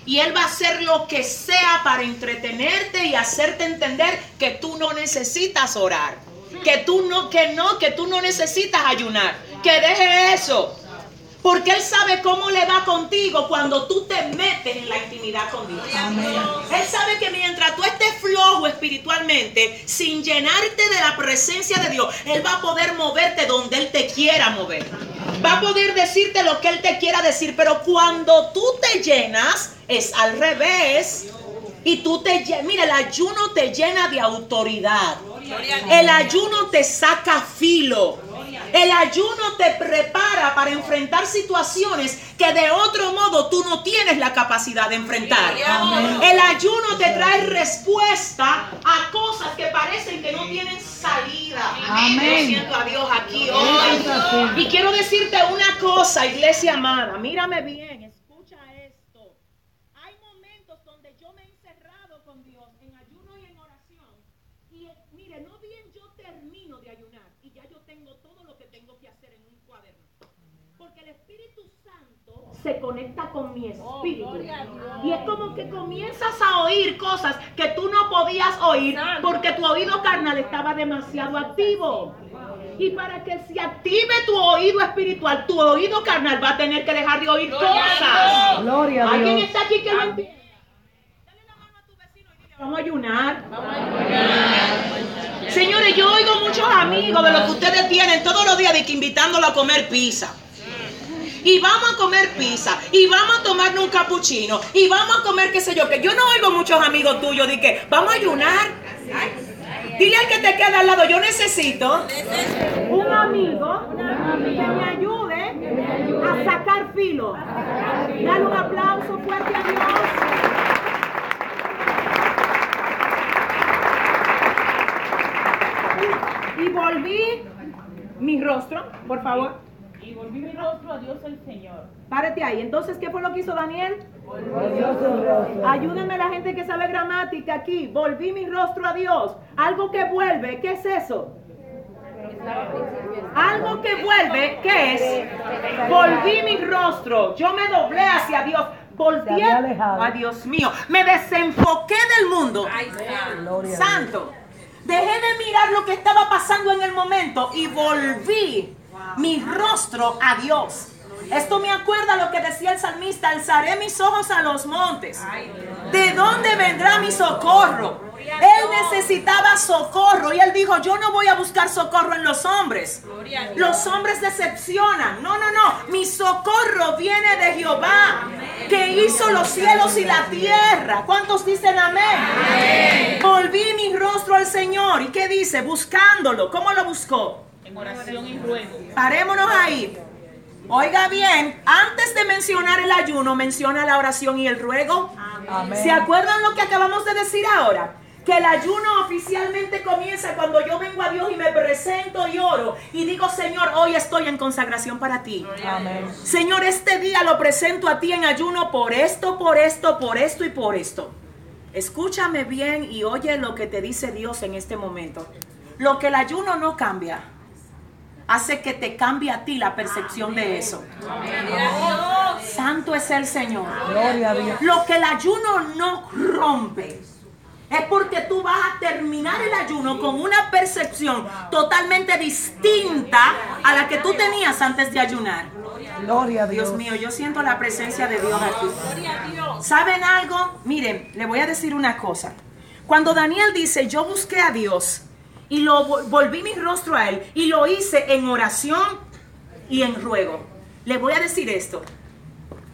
Y él va a hacer lo que sea para entretenerte y hacerte entender que tú no necesitas orar. Que tú no, que no, que tú no necesitas ayunar. Que deje eso. Porque él sabe cómo le va contigo cuando tú te metes en la intimidad con Dios. Él sabe que mientras tú estés flojo espiritualmente, sin llenarte de la presencia de Dios, Él va a poder moverte donde Él te quiera mover. Va a poder decirte lo que Él te quiera decir, pero cuando tú te llenas, es al revés. Y tú te llenas, mira, el ayuno te llena de autoridad. El ayuno te saca filo. El ayuno te prepara para enfrentar situaciones que de otro modo tú no tienes la capacidad de enfrentar. El ayuno te trae respuesta a cosas que parecen que no tienen salida. Amén. Yo siento a Dios aquí hoy. Y quiero decirte una cosa, iglesia amada. Mírame bien, escucha esto. Hay momentos donde yo me he encerrado con Dios en ayuno y en oración. Y eh, mire, no bien yo termino de ayunar y ya yo tengo todo lo que tengo que hacer en un cuaderno. Porque el Espíritu Santo se conecta con mi espíritu. y es como que comienzas a oír cosas que tú no podías oír porque tu oído carnal estaba demasiado activo. Y para que se active tu oído espiritual, tu oído carnal va a tener que dejar de oír cosas. Gloria a ¿Alguien Dios. está aquí que lo entiende? Dale la mano a tu vecino y dile, Vamos a ayunar. Señores, yo oigo muchos amigos de lo que ustedes tienen todos los días de que invitándolo a comer pizza. Y vamos a comer pizza. Y vamos a tomarnos un cappuccino. Y vamos a comer qué sé yo. Que yo no oigo muchos amigos tuyos de que vamos a ayunar. Dile al que te queda al lado, yo necesito un amigo que me ayude a sacar filo. Dale un aplauso fuerte a Dios. Y volví mi rostro, por favor. Y volví mi rostro a Dios el Señor. Párate ahí. Entonces, ¿qué fue lo que hizo Daniel? Dios su rostro. Ayúdenme la gente que sabe gramática aquí. Volví mi rostro a Dios. Algo que vuelve, ¿qué es eso? Algo que vuelve, ¿qué es? Volví mi rostro. Yo me doblé hacia Dios. Volví. Ay, Dios mío. Me desenfoqué del mundo. A. Santo. Dejé de mirar lo que estaba pasando en el momento y volví mi rostro a Dios. Esto me acuerda lo que decía el salmista, alzaré mis ojos a los montes. ¿De dónde vendrá mi socorro? Él necesitaba socorro y él dijo, yo no voy a buscar socorro en los hombres. Los hombres decepcionan. No, no, no. Mi socorro viene de Jehová, que hizo los cielos y la tierra. ¿Cuántos dicen amén? Volví mi rostro al Señor. ¿Y qué dice? Buscándolo. ¿Cómo lo buscó? En oración y ruego. Parémonos ahí. Oiga bien, antes de mencionar el ayuno, menciona la oración y el ruego. Amén. ¿Se acuerdan lo que acabamos de decir ahora? Que el ayuno oficialmente comienza cuando yo vengo a Dios y me presento y oro y digo, Señor, hoy estoy en consagración para ti. Amén. Señor, este día lo presento a ti en ayuno por esto, por esto, por esto y por esto. Escúchame bien y oye lo que te dice Dios en este momento. Lo que el ayuno no cambia, hace que te cambie a ti la percepción de eso. Santo es el Señor. Gloria a Dios. Lo que el ayuno no rompe es porque tú vas a terminar el ayuno con una percepción totalmente distinta a la que tú tenías antes de ayunar. Gloria a Dios. Dios mío, yo siento la presencia de Dios aquí. ¿Saben algo? Miren, le voy a decir una cosa. Cuando Daniel dice, yo busqué a Dios y lo vol- volví mi rostro a él y lo hice en oración y en ruego. Le voy a decir esto.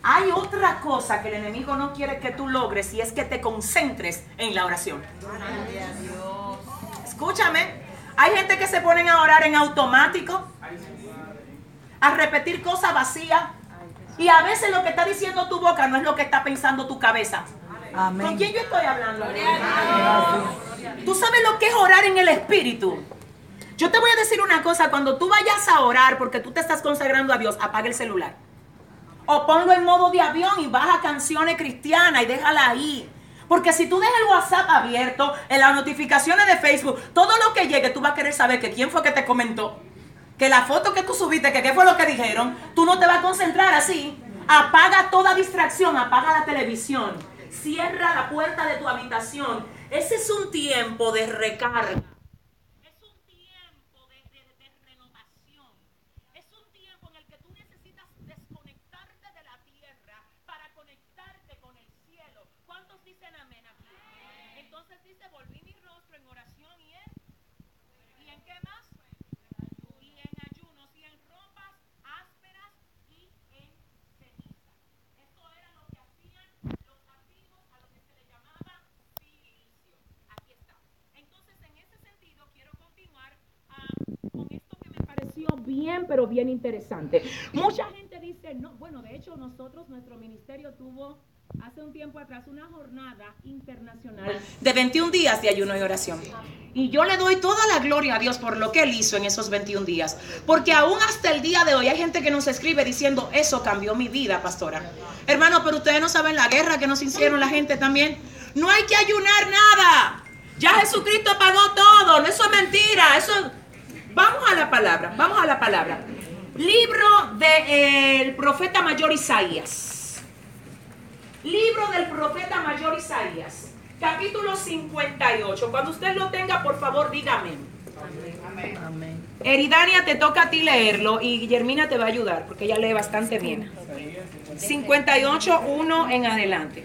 Hay otra cosa que el enemigo no quiere que tú logres y es que te concentres en la oración. Escúchame. Hay gente que se ponen a orar en automático, a repetir cosas vacías. Y a veces lo que está diciendo tu boca no es lo que está pensando tu cabeza. Amén. ¿Con quién yo estoy hablando? ¿Tú sabes lo que es orar en el espíritu? Yo te voy a decir una cosa, cuando tú vayas a orar porque tú te estás consagrando a Dios, apaga el celular. O ponlo en modo de avión y baja canciones cristianas y déjala ahí. Porque si tú dejas el WhatsApp abierto, en las notificaciones de Facebook, todo lo que llegue, tú vas a querer saber que quién fue que te comentó. Que la foto que tú subiste, que qué fue lo que dijeron, tú no te vas a concentrar así. Apaga toda distracción, apaga la televisión. Cierra la puerta de tu habitación. Ese es un tiempo de recarga. Es un tiempo de, de- de renovación. Es un tiempo en el que tú necesitas desconectarte de la tierra para conectarte con el cielo. ¿Cuántos dicen amén aquí? Entonces dice, volví mi rostro en oración y en... ¿Y en qué más? Y en ayunos y en ropas ásperas y en ceniza. Eso era lo que hacían los antiguos a lo que se le llamaba silicio. Aquí está. Entonces, en ese sentido, quiero continuar ah, con esto que me pareció bien, pero bien interesante. Mucha gente dice, no, bueno, de hecho, nosotros, nuestro ministerio tuvo hace un tiempo atrás una jornada internacional de 21 días de ayuno y oración. Y yo le doy toda la gloria a Dios por lo que Él hizo en esos 21 días. Porque aún hasta el día de hoy hay gente que nos escribe diciendo, eso cambió mi vida, pastora. Hermano, pero ustedes no saben la guerra que nos hicieron la gente también. No hay que ayunar nada. Ya Jesucristo pagó todo. No, eso es mentira. Eso Vamos a la palabra. Vamos a la palabra. Libro del profeta mayor Isaías. Libro del profeta mayor Isaías, capítulo 58. Cuando usted lo tenga, por favor, dígame. Amén. Eridania, te toca a ti leerlo y Guillermina te va a ayudar porque ella lee bastante bien. 58, 1 en adelante.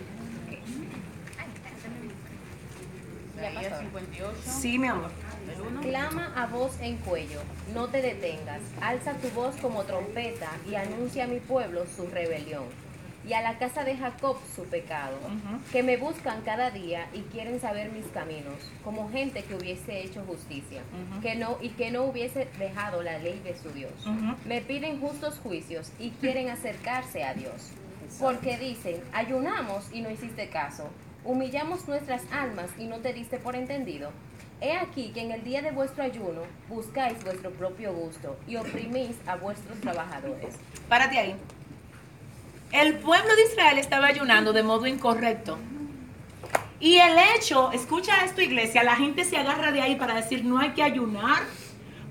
Isaías 58. Sí, mi amor. Clama a voz en cuello, no te detengas, alza tu voz como trompeta y anuncia a mi pueblo su rebelión. Y a la casa de Jacob su pecado, que me buscan cada día y quieren saber mis caminos, como gente que hubiese hecho justicia, que no y que no hubiese dejado la ley de su Dios. Me piden justos juicios y quieren acercarse a Dios, porque dicen, ayunamos y no hiciste caso, humillamos nuestras almas y no te diste por entendido. He aquí que en el día de vuestro ayuno buscáis vuestro propio gusto y oprimís a vuestros trabajadores. Párate ahí. El pueblo de Israel estaba ayunando de modo incorrecto. Y el hecho, escucha esto iglesia, la gente se agarra de ahí para decir no hay que ayunar.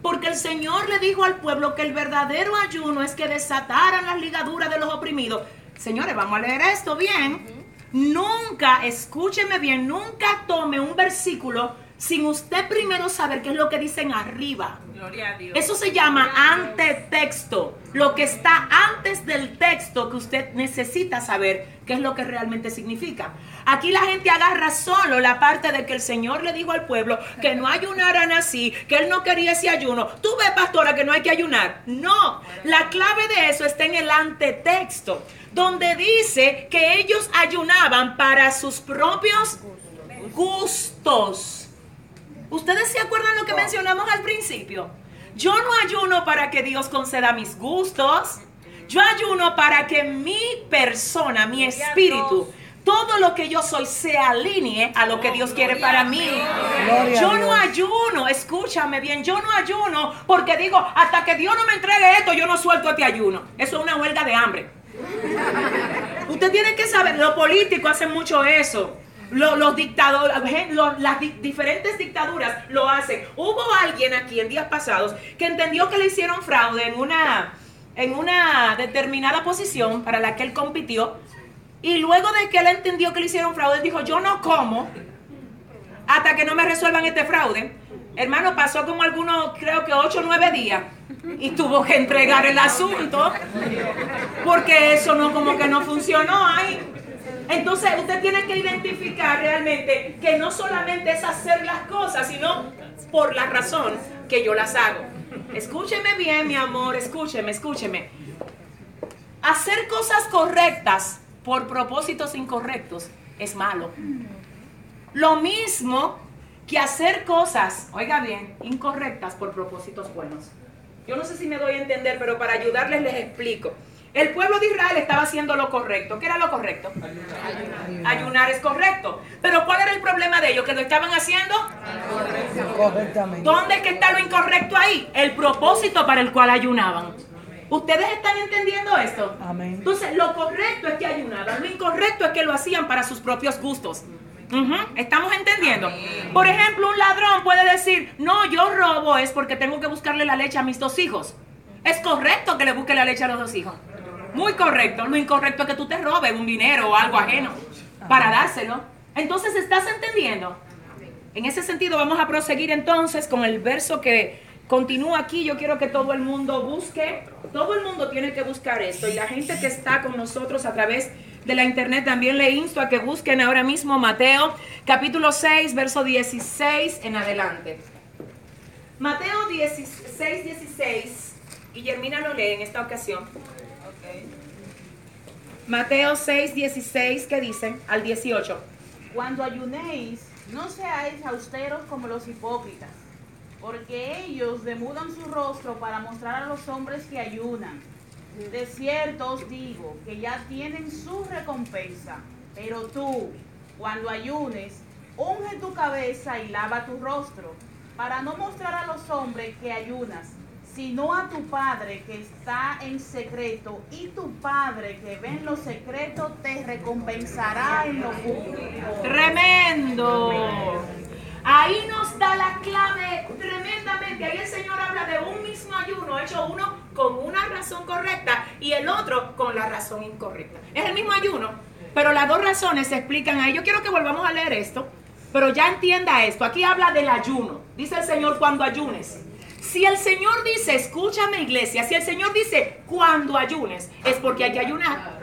Porque el Señor le dijo al pueblo que el verdadero ayuno es que desataran las ligaduras de los oprimidos. Señores, vamos a leer esto bien. Nunca, escúcheme bien, nunca tome un versículo sin usted primero saber qué es lo que dicen arriba. Gloria a Dios. Eso se llama antetexto. Lo que está antes del texto que usted necesita saber qué es lo que realmente significa. Aquí la gente agarra solo la parte de que el Señor le dijo al pueblo que no ayunaran así, que él no quería ese ayuno. Tú ves, pastora, que no hay que ayunar. No, la clave de eso está en el antetexto, donde dice que ellos ayunaban para sus propios gustos. ¿Ustedes se acuerdan lo que mencionamos al principio? Yo no ayuno para que Dios conceda mis gustos. Yo ayuno para que mi persona, mi espíritu, todo lo que yo soy se alinee a lo que Dios quiere para mí. Yo no ayuno, escúchame bien, yo no ayuno porque digo, hasta que Dios no me entregue esto, yo no suelto este ayuno. Eso es una huelga de hambre. Usted tiene que saber, los políticos hacen mucho eso. Lo- Los, dictadores, lo- las di- diferentes dictaduras lo hacen. Hubo alguien aquí en días pasados que entendió que le hicieron fraude en una, en una determinada posición para la que él compitió. Y luego de que él entendió que le hicieron fraude, él dijo, yo no como hasta que no me resuelvan este fraude. Hermano, pasó como algunos, creo que 8 o 9 días. Y tuvo que entregar el asunto. Porque eso no como que no funcionó ahí. Entonces usted tiene que identificar realmente que no solamente es hacer las cosas, sino por la razón que yo las hago. Escúcheme bien, mi amor, escúcheme, escúcheme. Hacer cosas correctas por propósitos incorrectos es malo. Lo mismo que hacer cosas, oiga bien, incorrectas por propósitos buenos. Yo no sé si me doy a entender, pero para ayudarles les explico. El pueblo de Israel estaba haciendo lo correcto. ¿Qué era lo correcto? Ayunar. es correcto. Pero ¿cuál era el problema de ellos? Que lo estaban haciendo Correctamente. ¿Dónde es que está lo incorrecto ahí? El propósito para el cual ayunaban. ¿Ustedes están entendiendo esto? Amén. Entonces, lo correcto es que ayunaban, lo incorrecto es que lo hacían para sus propios gustos. ¿Estamos entendiendo? Por ejemplo, un ladrón puede decir, no, yo robo es porque tengo que buscarle la leche a mis dos hijos. Es correcto que le busque la leche a los dos hijos. Muy correcto. Lo incorrecto es que tú te robes un dinero o algo ajeno para dárselo. Entonces, ¿estás entendiendo? En ese sentido, vamos a proseguir entonces con el verso que continúa aquí. Yo quiero que todo el mundo busque, todo el mundo tiene que buscar esto. Y la gente que está con nosotros a través de la internet también le insto a que busquen ahora mismo Mateo capítulo 6, verso 16 en adelante. Mateo 16, 16. Guillermina lo lee en esta ocasión. Mateo 6, 16, ¿qué dice? Al 18. Cuando ayunéis, no seáis austeros como los hipócritas, porque ellos demudan su rostro para mostrar a los hombres que ayunan. De cierto os digo que ya tienen su recompensa, pero tú, cuando ayunes, unge tu cabeza y lava tu rostro, para no mostrar a los hombres que ayunas, sino a tu Padre que está en secreto, y tu Padre que ve en lo secreto te recompensará en lo público. Tremendo. Ahí nos da la clave tremendamente. Ahí el Señor habla de un mismo ayuno, hecho uno con una razón correcta y el otro con la razón incorrecta. Es el mismo ayuno, pero las dos razones se explican ahí. Yo quiero que volvamos a leer esto, pero ya entienda esto. Aquí habla del ayuno. Dice el Señor cuando ayunes. Si el Señor dice, escúchame iglesia, si el Señor dice cuando ayunes, es porque hay que ayunar.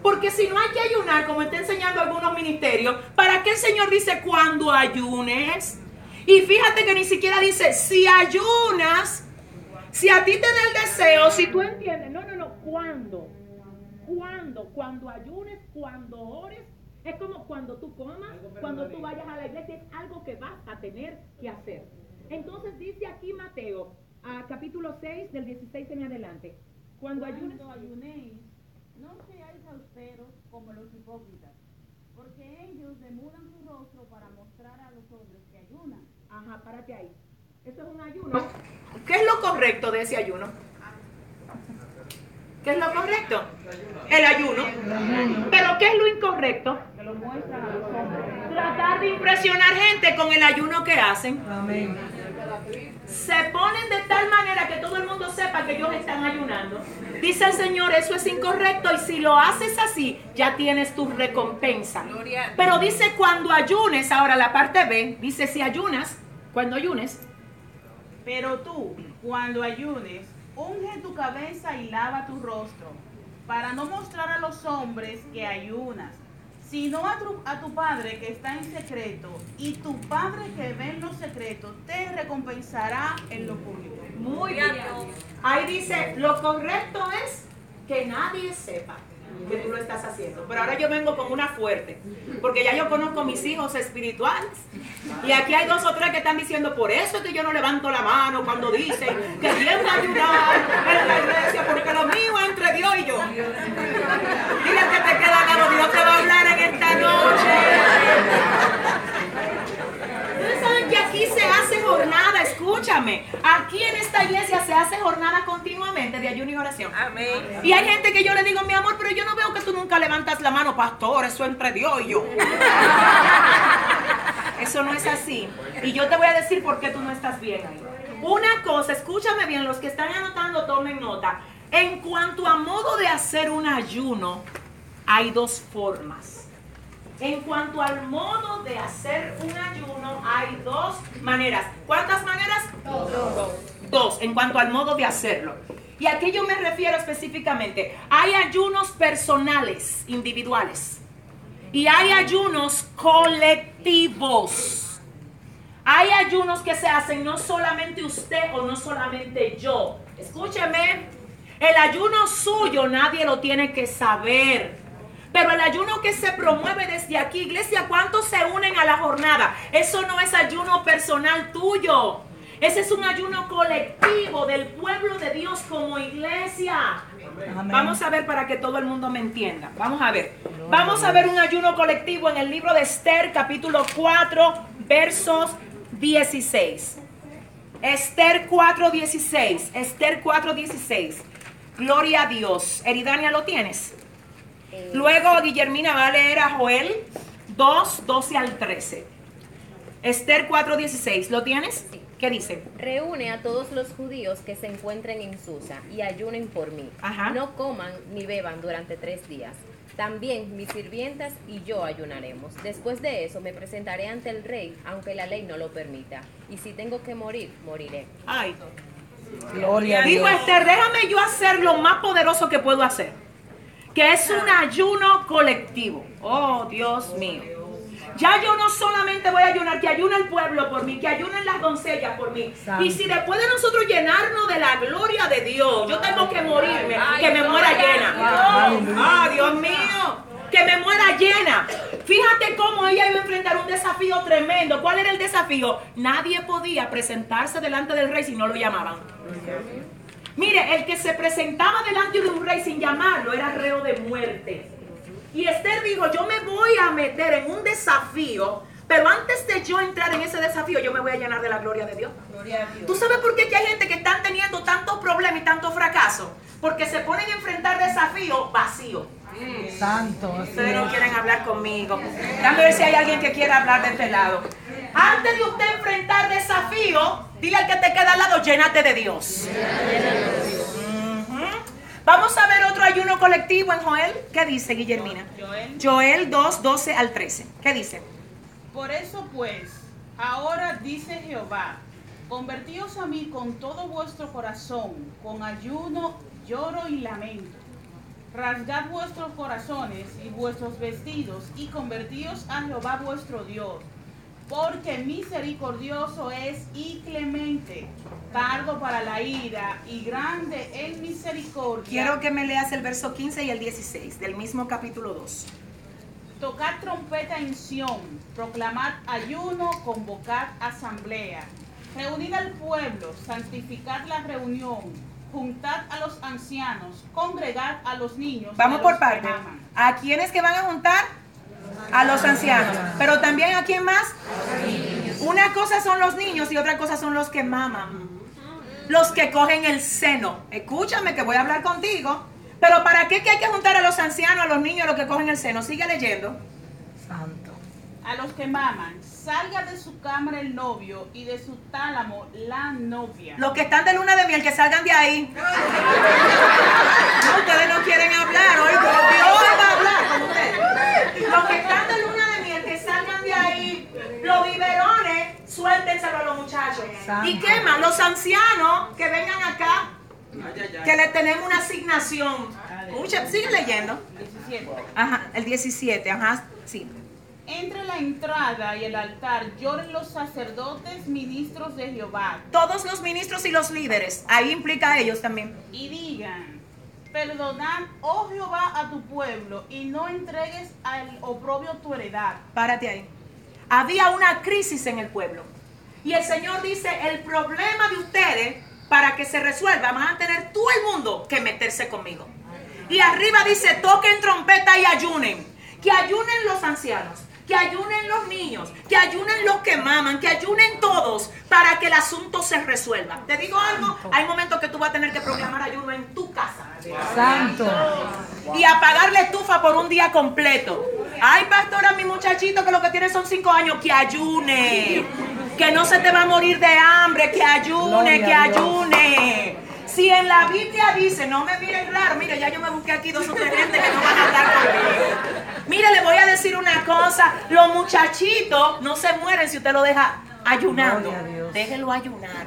Porque si no hay que ayunar, como está enseñando algunos ministerios, ¿para qué el Señor dice cuando ayunes? Y fíjate que ni siquiera dice si ayunas, si a ti te da el deseo, si tú entiendes. No, no, no, cuando. Cuando, cuando ayunes, cuando ores, es como cuando tú comas, cuando tú vayas a la iglesia, es algo que vas a tener que hacer. Entonces dice aquí Mateo, a capítulo 6, del 16 en adelante, cuando Cuando ayunéis, no seáis austeros como los hipócritas, porque ellos demudan su rostro para mostrar a los hombres que ayunan. Ajá, párate ahí. Eso es un ayuno. ¿Qué es lo correcto de ese ayuno? ¿Qué es lo correcto? El ayuno. Pero ¿qué es lo incorrecto? Tratar de impresionar gente con el ayuno que hacen. Amén. Se ponen de tal manera que todo el mundo sepa que ellos están ayunando. Dice el Señor, eso es incorrecto y si lo haces así, ya tienes tu recompensa. Pero dice cuando ayunes, ahora la parte B, dice si ayunas, cuando ayunes, Pero tú, cuando ayunes, unge tu cabeza y lava tu rostro, para no mostrar a los hombres que ayunas, sino a tu, a tu Padre que está en secreto, y tu Padre que ve en lo secreto te recompensará en lo público. Muy bien. Ahí dice, lo correcto es que nadie sepa que tú lo estás haciendo. Pero ahora yo vengo con una fuerte, porque ya yo conozco mis hijos espirituales. Y aquí hay dos o tres que están diciendo, por eso es que yo no levanto la mano cuando dicen que vienen a ayudar en la iglesia, porque lo mío es entre Dios y yo. Dile que te queda al lado, Dios te va a hablar en esta noche. Aquí se hace jornada, escúchame. Aquí en esta iglesia se hace jornada continuamente de ayuno y oración. Amén. Y hay gente que yo le digo, mi amor, pero yo no veo que tú nunca levantas la mano, pastor, eso entre Dios y yo. Eso no es así. Y yo te voy a decir por qué tú no estás bien ahí. Una cosa, escúchame bien, los que están anotando, tomen nota. En cuanto a modo de hacer un ayuno, hay dos formas. En cuanto al modo de hacer un ayuno, hay dos maneras. ¿Cuántas maneras? Dos. Dos, en cuanto al modo de hacerlo. Y a qué yo me refiero específicamente. Hay ayunos personales, individuales. Y hay ayunos colectivos. Hay ayunos que se hacen no solamente usted o no solamente yo. Escúcheme, el ayuno suyo nadie lo tiene que saber. Pero el ayuno que se promueve desde aquí, iglesia, ¿cuántos se unen a la jornada? Eso no es ayuno personal tuyo. Ese es un ayuno colectivo del pueblo de Dios como iglesia. Amén. Vamos a ver para que todo el mundo me entienda. Vamos a ver. Vamos a ver un ayuno colectivo en el libro de Esther, capítulo 4, versos 16. Esther 4, 16. Esther 4, 16. Gloria a Dios. Eridania, ¿lo tienes? Luego Guillermina va a leer a Joel 2, 12 al 13. Esther 4, 16. ¿Lo tienes? Sí. ¿Qué dice? Reúne a todos los judíos que se encuentren en Susa y ayunen por mí. Ajá. No coman ni beban durante tres días. También mis sirvientas y yo ayunaremos. Después de eso me presentaré ante el rey, aunque la ley no lo permita. Y si tengo que morir, moriré. Ay, Gloria a Dijo Dios. Esther, déjame yo hacer lo más poderoso que puedo hacer. Que es un ayuno colectivo. Oh, Dios mío. Ya yo no solamente voy a ayunar, que ayune el pueblo por mí, que ayunen las doncellas por mí. Y si después de nosotros llenarnos de la gloria de Dios, yo tengo que morirme, que me muera llena. Ah, Dios mío, que me muera llena. Fíjate cómo ella iba a enfrentar un desafío tremendo. ¿Cuál era el desafío? Nadie podía presentarse delante del rey si no lo llamaban. Mire, el que se presentaba delante de un rey sin llamarlo era reo de muerte. Y Esther dijo, yo me voy a meter en un desafío, pero antes de yo entrar en ese desafío, yo me voy a llenar de la gloria de Dios. ¿Tú sabes por qué que hay gente que están teniendo tantos problemas y tantos fracasos? Porque se ponen a enfrentar desafíos vacíos. Santo. Ustedes no quieren hablar conmigo. Déjame ver si hay alguien que quiera hablar de este lado. Antes de usted enfrentar desafíos, dile al que te queda al lado, llénate de Dios. Vamos a ver otro ayuno colectivo en Joel. ¿Qué dice Guillermina? Joel. Joel 2, 12 al 13. ¿Qué dice? Por eso pues, ahora dice Jehová, convertíos a mí con todo vuestro corazón, con ayuno, lloro y lamento. Rasgad vuestros corazones y vuestros vestidos y convertíos a Jehová vuestro Dios, porque misericordioso es y clemente, tardo para la ira y grande en misericordia. Quiero que me leas el verso 15 y el 16 del mismo capítulo 2. Tocad trompeta en Sión, proclamad ayuno, convocad asamblea. Reunid al pueblo, santificad la reunión, juntad a los ancianos, congregad a los niños. Vamos por los que parte. aman. ¿A quiénes que van a juntar? A los ancianos. Pero también a quién más? Una cosa son los niños y otra cosa son los que maman. Los que cogen el seno. Escúchame que voy a hablar contigo. Pero ¿para qué que hay que juntar a los ancianos, a los niños, a los que cogen el seno? Sigue leyendo. A los que maman, salga de su cámara el novio y de su tálamo la novia. Los que están de luna de miel, que salgan de ahí. No, ustedes no quieren hablar. Hoy, hoy va a hablar con ustedes. Los que están de luna de miel, que salgan de ahí. Los biberones, suéltenselo a los muchachos. ¿Y qué más? Los ancianos, que vengan acá. Que le tenemos una asignación. Mucha, sigue leyendo. 17. Ajá, el 17, ajá, sí. Entre la entrada y el altar lloren los sacerdotes ministros de Jehová Todos los ministros y los líderes, ahí implica a ellos también. y digan, perdonad, oh Jehová, a tu pueblo y no entregues al oprobio tu heredad. Párate ahí. Había una crisis en el pueblo. Y el Señor dice, el problema de ustedes, para que se resuelva, van a tener todo el mundo que meterse conmigo. Y arriba dice, toquen trompeta y ayunen. Que ayunen los ancianos, que ayunen los niños, que ayunen los que maman, que ayunen todos para que el asunto se resuelva. Te digo algo, hay momentos que tú vas a tener que proclamar ayuno en tu casa Santo. y apagar la estufa por un día completo. Ay, pastora, mi muchachito que lo que tiene son cinco años, que ayune. Que no se te va a morir de hambre, que ayune, que ayune. Si en la Biblia dice, no me miren raro, mire, ya yo me busqué aquí dos o tres gente que no van a hablar conmigo. Mire, le voy a decir una cosa, los muchachitos no se mueren si usted lo deja ayunando. Déjelo ayunar.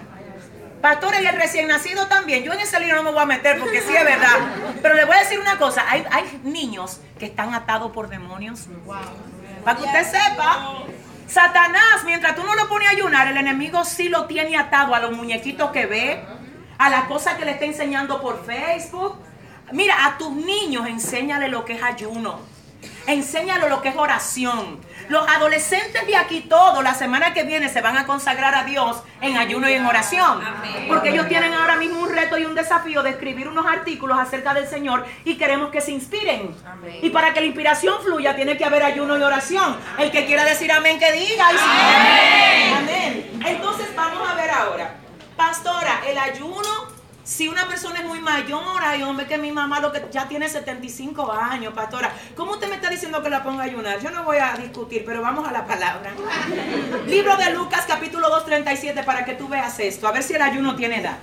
Pastora, y el recién nacido también. Yo en ese libro no me voy a meter porque sí es verdad. Pero le voy a decir una cosa. Hay, hay niños que están atados por demonios. Para que usted sepa. Satanás, mientras tú no lo pones a ayunar, el enemigo sí lo tiene atado a los muñequitos que ve, a las cosas que le está enseñando por Facebook. Mira, a tus niños enséñale lo que es ayuno. Enséñale lo que es oración. Los adolescentes de aquí todos, la semana que viene, se van a consagrar a Dios en ayuno y en oración. Porque ellos tienen ahora mismo un reto y un desafío de escribir unos artículos acerca del Señor y queremos que se inspiren. Y para que la inspiración fluya, tiene que haber ayuno y oración. El que quiera decir amén, que diga. y amén. Entonces vamos a ver ahora. Pastora, el ayuno si una persona es muy mayor, ay hombre, que mi mamá lo que ya tiene 75 años, pastora, ¿cómo usted me está diciendo que la ponga a ayunar? Yo no voy a discutir, pero vamos a la palabra. Libro de Lucas, capítulo 2, 37, para que tú veas esto, a ver si el ayuno tiene edad.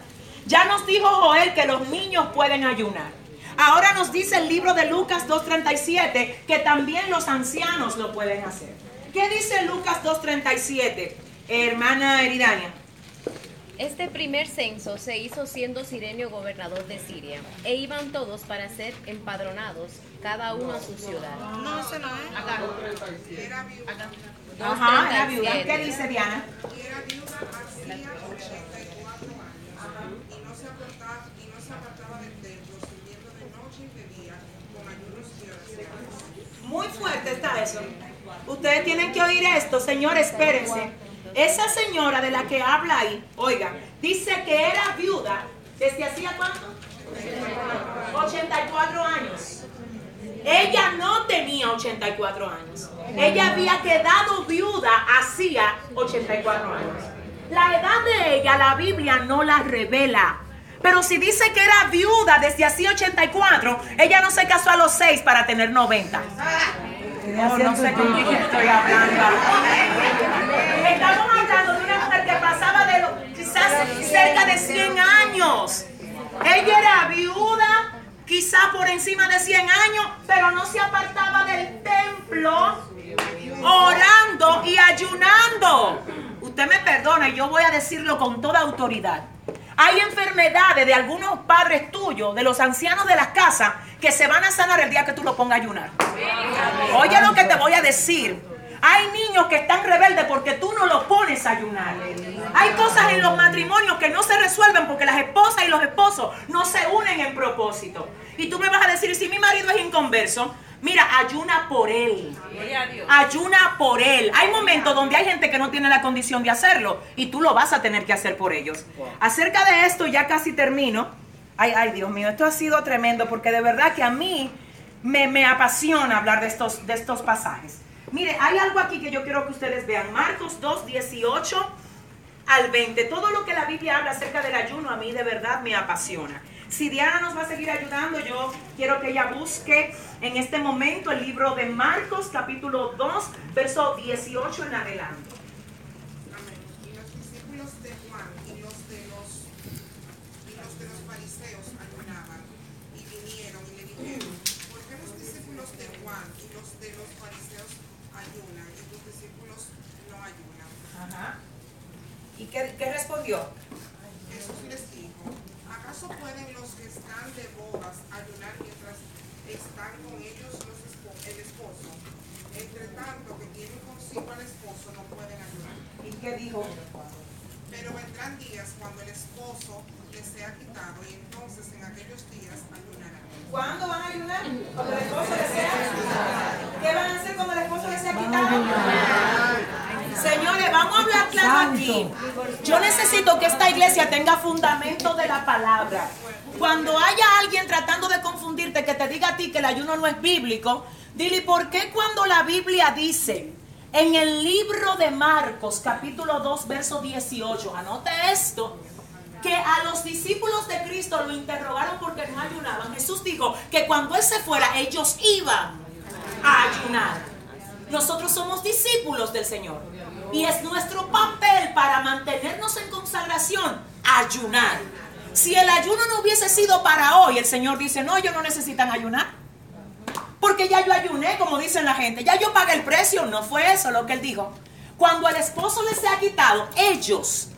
Ya nos dijo Joel que los niños pueden ayunar. Ahora nos dice el libro de Lucas 2.37 que también los ancianos lo pueden hacer. ¿Qué dice Lucas 2.37, hermana Eridania? Este primer censo se hizo siendo Sirenio gobernador de Siria, e iban todos para ser empadronados, cada uno a su ciudad. No, ese no es. Acá. Era viuda. Ajá, era viuda. 2.37. ¿Qué dice Diana? Y era viuda hacía 84 años. Y no se apartaba, y no se apartaba del templo, sirviendo de noche y de día, con ayunos y oraciones. Muy fuerte está eso. Ustedes tienen que oír esto, señor, espérense. Esa señora de la que habla ahí, oiga, dice que era viuda desde hacía cuánto? 84 años. Ella no tenía 84 años. Ella había quedado viuda hacía 84 años. La edad de ella, la Biblia no la revela. Pero si dice que era viuda desde hacía 84, ella no se casó a los 6 para tener 90. No, no sé con quién estoy hablando. Estamos hablando de una mujer que pasaba de quizás cerca de 100 años. Ella era viuda, quizás por encima de 100 años, pero no se apartaba del templo orando y ayunando. Usted me perdona yo voy a decirlo con toda autoridad. Hay enfermedades de algunos padres tuyos, de los ancianos de las casas, que se van a sanar el día que tú lo pongas a ayunar. Oye lo que te voy a decir. Hay niños que están rebeldes porque tú no los pones a ayunar. Hay cosas en los matrimonios que no se resuelven porque las esposas y los esposos no se unen en propósito. Y tú me vas a decir, si mi marido es inconverso, mira, ayuna por él. Ayuna por él. Hay momentos donde hay gente que no tiene la condición de hacerlo y tú lo vas a tener que hacer por ellos. Acerca de esto, ya casi termino. Ay, ay, Dios mío, esto ha sido tremendo porque de verdad que a mí me, me apasiona hablar de estos, de estos pasajes. Mire, hay algo aquí que yo quiero que ustedes vean. Marcos 2, 18 al 20. Todo lo que la Biblia habla acerca del ayuno a mí de verdad me apasiona. Si Diana nos va a seguir ayudando, yo quiero que ella busque en este momento el libro de Marcos, capítulo 2, verso 18 en adelante. Amén. Y los discípulos de Juan y los de los, y los de los fariseos ayunaban y vinieron y le dijeron, ¿por qué los discípulos de Juan y los de los fariseos ayunan y tus discípulos no ayunan? Ajá. ¿Y qué, qué respondió? Jesús les dijo, ¿acaso pueden los que están de bodas ayunar mientras están con ellos los espo- el esposo? Entre tanto que tienen consigo al esposo no pueden ayunar. ¿Y qué dijo? Pero vendrán días cuando el esposo les sea quitado y entonces en aquellos días. ¿Cuándo van a ayunar? Cuando el esposo les sea ¿Qué van a hacer cuando el esposo les sea quitado? Señores, vamos a hablar claro aquí. Yo necesito que esta iglesia tenga fundamento de la palabra. Cuando haya alguien tratando de confundirte que te diga a ti que el ayuno no es bíblico, dile, ¿por qué cuando la Biblia dice en el libro de Marcos, capítulo 2, verso 18, anote esto, que a los discípulos de Cristo lo interrogaron porque no ayunaban. Jesús dijo que cuando Él se fuera, ellos iban a ayunar. Nosotros somos discípulos del Señor. Y es nuestro papel para mantenernos en consagración, ayunar. Si el ayuno no hubiese sido para hoy, el Señor dice, no, ellos no necesitan ayunar. Porque ya yo ayuné, como dicen la gente, ya yo pagué el precio. No fue eso lo que él dijo. Cuando el esposo les sea quitado, ellos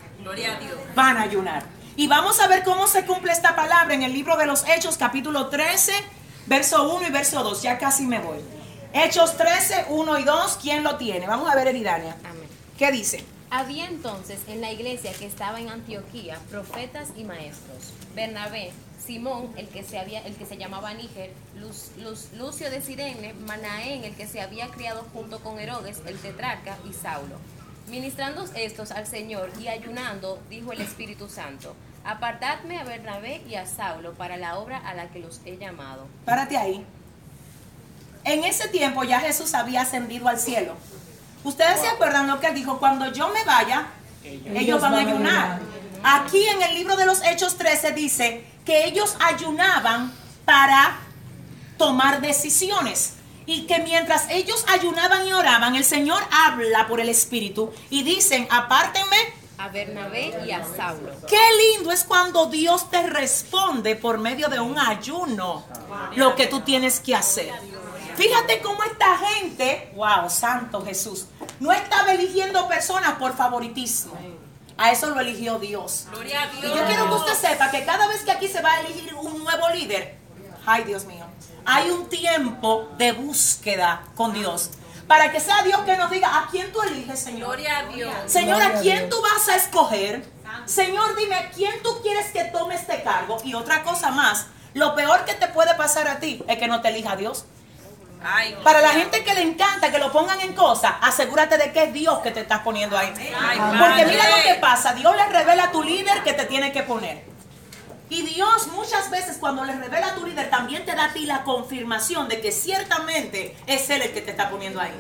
van a ayunar. Y vamos a ver cómo se cumple esta palabra en el libro de los Hechos, capítulo 13, verso 1 y verso 2. Ya casi me voy. Hechos 13, 1 y 2. ¿Quién lo tiene? Vamos a ver, Eridania. Amén. ¿Qué dice? Había entonces en la iglesia que estaba en Antioquía profetas y maestros. Bernabé, Simón, el que se, había, el que se llamaba Níger, Luz- Luz- Lucio de Sirene, Manaén, el que se había criado junto con Herodes, el tetrarca, y Saulo. Ministrando estos al Señor y ayunando, dijo el Espíritu Santo, apartadme a Bernabé y a Saulo para la obra a la que los he llamado. Párate ahí. En ese tiempo ya Jesús había ascendido al cielo. Ustedes se acuerdan lo que él dijo, cuando yo me vaya, ellos, van a ayunar. Aquí en el libro de los Hechos 13 dice que ellos ayunaban para tomar decisiones. Y que mientras ellos ayunaban y oraban, el Señor habla por el Espíritu y dicen, apártenme A Bernabé y a Saulo. Qué lindo es cuando Dios te responde por medio de un ayuno lo que tú tienes que hacer. Fíjate cómo esta gente, wow, santo Jesús, no estaba eligiendo personas por favoritismo. A eso lo eligió Dios. Y yo quiero que usted sepa que cada vez que aquí se va a elegir un nuevo líder, ay Dios mío, hay un tiempo de búsqueda con Dios. Para que sea Dios que nos diga a quién tú eliges, Señor. Gloria a Dios. Señor, ¿a quién tú vas a escoger? Señor, dime, ¿a quién tú quieres que tome este cargo? Y otra cosa más, lo peor que te puede pasar a ti es que no te elija Dios. Para la gente que le encanta que lo pongan en cosas, asegúrate de que es Dios que te estás poniendo ahí. Porque mira lo que pasa, Dios le revela a tu líder que te tiene que poner. Y Dios muchas veces cuando le revela a tu líder también te da a ti la confirmación de que ciertamente es Él el que te está poniendo ahí.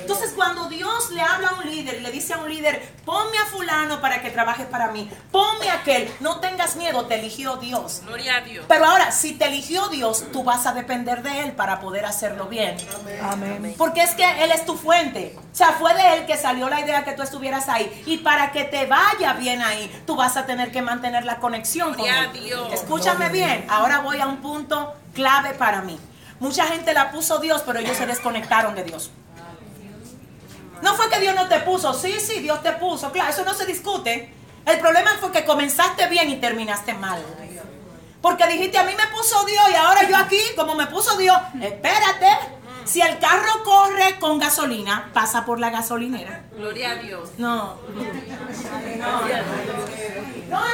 Entonces cuando Dios le habla a un líder y le dice a un líder, ponme a fulano para que trabaje para mí, ponme a aquel, no tengas miedo, te eligió Dios. Gloria a Dios. Pero ahora, si te eligió Dios, tú vas a depender de Él para poder hacerlo bien. Amén. Porque es que Él es tu fuente. O sea, fue de Él que salió la idea que tú estuvieras ahí. Y para que te vaya bien ahí, tú vas a tener que mantener la conexión con Él. Dios. Escúchame bien. Ahora voy a un punto clave para mí. Mucha gente la puso Dios, pero ellos se desconectaron de Dios. No fue que Dios no te puso. Sí, sí, Dios te puso. Claro, eso no se discute. El problema fue que comenzaste bien y terminaste mal. Porque dijiste, a mí me puso Dios y ahora yo aquí, como me puso Dios, espérate. Si el carro corre con gasolina, pasa por la gasolinera. Gloria a Dios. No. No,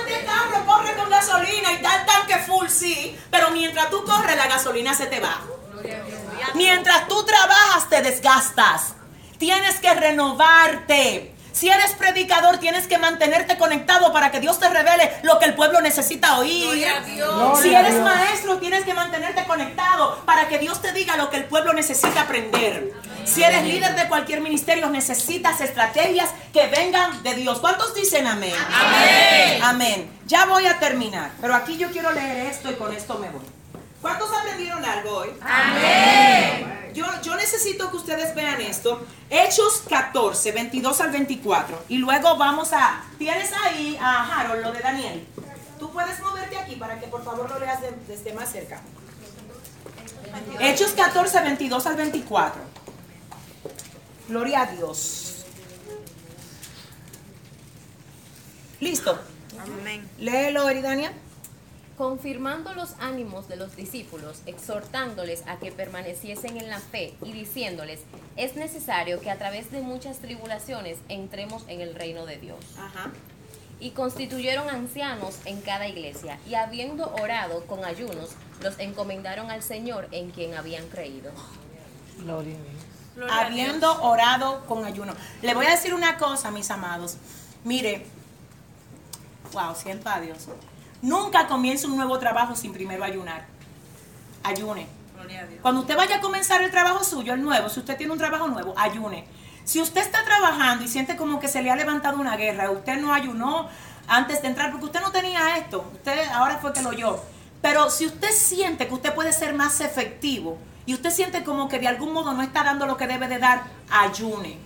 este carro corre con gasolina y está el tanque full, sí. Pero mientras tú corres, la gasolina se te va. Mientras tú trabajas, te desgastas. Tienes que renovarte. Si eres predicador, tienes que mantenerte conectado para que Dios te revele lo que el pueblo necesita oír. Gloria a Dios. Gloria Si eres maestro, tienes que mantenerte conectado para que Dios te diga lo que el pueblo necesita aprender. Si eres líder de cualquier ministerio, necesitas estrategias que vengan de Dios. ¿Cuántos dicen amén? Amén. Amén. Ya voy a terminar, pero aquí yo quiero leer esto y con esto me voy. ¿Cuántos aprendieron algo hoy? Amén. Yo, yo necesito que ustedes vean esto. Hechos 14, 22 al 24. Y luego vamos a... Tienes ahí a Harold, lo de Daniel. Tú puedes moverte aquí para que por favor lo leas de- desde más cerca. Hechos 14, 22 al 24. Gloria a Dios. Listo. Amén. Léelo, Eridania. confirmando los ánimos de los discípulos, exhortándoles a que permaneciesen en la fe y diciéndoles, es necesario que a través de muchas tribulaciones entremos en el reino de Dios. Ajá. Y constituyeron ancianos en cada iglesia, y habiendo orado con ayunos, los encomendaron al Señor en quien habían creído. Gloria a Dios. Gloria habiendo orado con ayuno. Le voy a decir una cosa, mis amados. Mire, wow, siento a Dios. Nunca comience un nuevo trabajo sin primero ayunar. Ayune. Gloria a Dios. Cuando usted vaya a comenzar el trabajo suyo, el nuevo, si usted tiene un trabajo nuevo, ayune. Si usted está trabajando y siente como que se le ha levantado una guerra, usted no ayunó antes de entrar, porque usted no tenía esto, usted ahora fue que lo oyó. Pero si usted siente que usted puede ser más efectivo y usted siente como que de algún modo no está dando lo que debe de dar, ayune.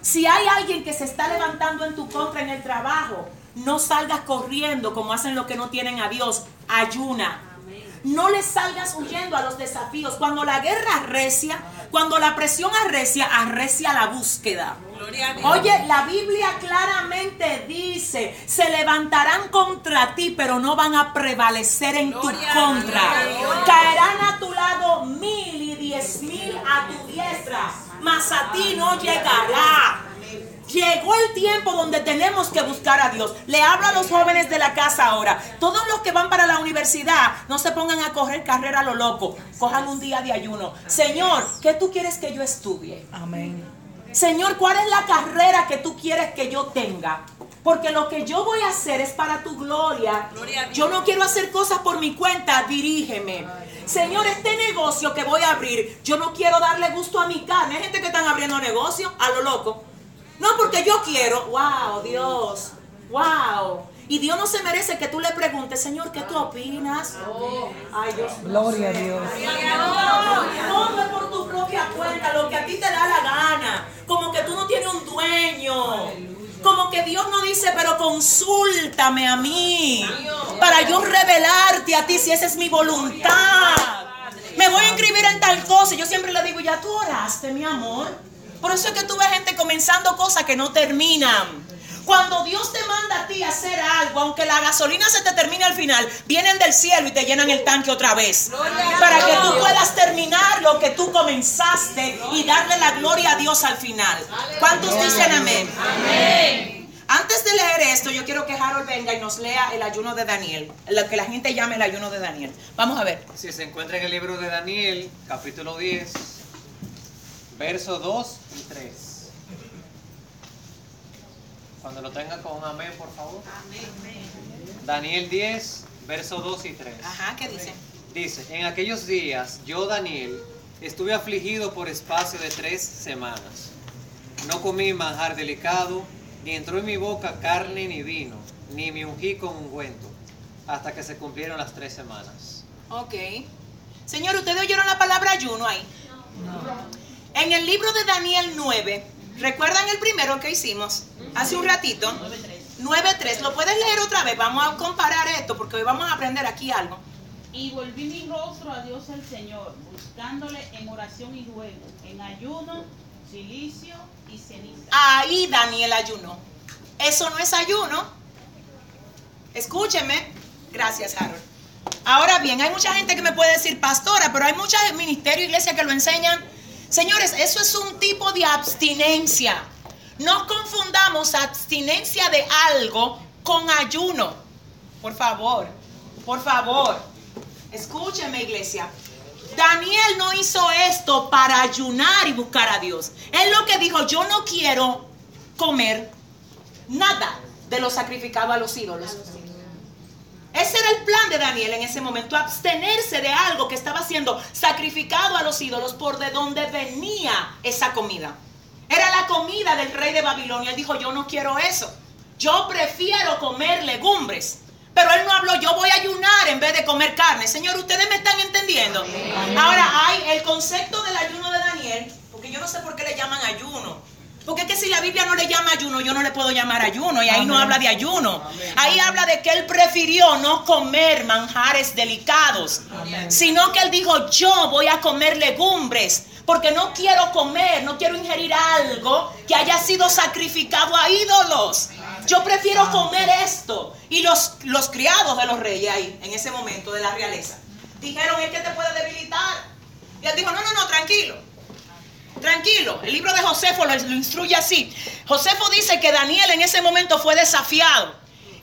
Si hay alguien que se está levantando en tu contra en el trabajo, no salgas corriendo como hacen los que no tienen a Dios. Ayuna. No le salgas huyendo a los desafíos. Cuando la guerra arrecia, cuando la presión arrecia, arrecia la búsqueda. Oye, la Biblia claramente dice, se levantarán contra ti, pero no van a prevalecer en tu contra. Caerán a tu lado mil y diez mil a tu diestra, mas a ti no llegará. Llegó el tiempo donde tenemos que buscar a Dios. Le hablo a los jóvenes de la casa ahora. Todos los que van para la universidad, no se pongan a correr carrera a lo loco. Cojan un día de ayuno. Señor, ¿qué tú quieres que yo estudie? Amén. Señor, ¿cuál es la carrera que tú quieres que yo tenga? Porque lo que yo voy a hacer es para tu gloria. Yo no quiero hacer cosas por mi cuenta, dirígeme. Señor, este negocio que voy a abrir, yo no quiero darle gusto a mi carne. Hay gente que están abriendo negocios a lo loco. No, porque yo quiero. Wow, Dios. Wow. Y Dios no se merece que tú le preguntes, Señor, ¿qué tú opinas? Ay, Dios mío. Gloria a Dios. No, no es por tu propia cuenta, lo que a ti te da la gana. Como que tú no tienes un dueño. Como que Dios no dice, pero consúltame a mí. Para yo revelarte a ti si esa es mi voluntad. Me voy a inscribir en tal cosa. Yo siempre le digo, ya tú oraste, mi amor. Por eso es que tú ves gente comenzando cosas que no terminan. Cuando Dios te manda a ti a hacer algo, aunque la gasolina se te termine al final, vienen del cielo y te llenan el tanque otra vez. Para que tú puedas terminar lo que tú comenzaste y darle la gloria a Dios al final. ¿Cuántos dicen amén? Antes de leer esto, yo quiero que Harold venga y nos lea el ayuno de Daniel, lo que la gente llama el ayuno de Daniel. Vamos a ver. Si se encuentra en el libro de Daniel, capítulo 10, versos 2 y 3. Cuando lo tenga con un amén, por favor. Daniel 10, versos 2 y 3. Ajá, ¿qué dice? Dice, en aquellos días yo, Daniel, estuve afligido por espacio de tres semanas. No comí manjar delicado, ni entró en mi boca carne ni vino, ni me ungí con ungüento, hasta que se cumplieron las tres semanas. Ok. Señor, ¿ustedes oyeron la palabra ayuno ahí? En el libro de Daniel 9, ¿recuerdan el primero que hicimos hace un ratito? 9.3. ¿Lo puedes leer otra vez? Vamos a comparar esto porque hoy vamos a aprender aquí algo. Y volví mi rostro a Dios el Señor, buscándole en oración y ruego, en ayuno, silicio y ceniza. Ahí Daniel ayunó. Eso no es ayuno. Escúcheme. Gracias, Harold. Ahora bien, hay mucha gente que me puede decir pastora, pero hay muchas ministerios, iglesias que lo enseñan. Señores, eso es un tipo de abstinencia. No confundamos abstinencia de algo con ayuno. Por favor, por favor. Escúcheme, iglesia. Daniel no hizo esto para ayunar y buscar a Dios. Él lo que dijo, yo no quiero comer nada de lo sacrificado a los ídolos. Ese era el plan de Daniel en ese momento, abstenerse de algo que estaba siendo sacrificado a los ídolos por de donde venía esa comida. Era la comida del rey de Babilonia. Él dijo, yo no quiero eso. Yo prefiero comer legumbres. Pero él no habló, yo voy a ayunar en vez de comer carne. Señor, ¿ustedes me están entendiendo? Ahora hay el concepto del ayuno de Daniel, porque yo no sé por qué le llaman ayuno. Porque es que si la Biblia no le llama ayuno, yo no le puedo llamar ayuno. Y ahí no habla de ayuno. Ahí habla de que él prefirió no comer manjares delicados. Sino que él dijo, yo voy a comer legumbres. Porque no quiero comer, no quiero ingerir algo que haya sido sacrificado a ídolos. Yo prefiero comer esto. Y los, los criados de los reyes ahí, en ese momento de la realeza, dijeron, es que te puede debilitar. Y él dijo, no, no, no, tranquilo. Tranquilo, el libro de Josefo lo, instruye así. Josefo dice que Daniel en ese momento fue desafiado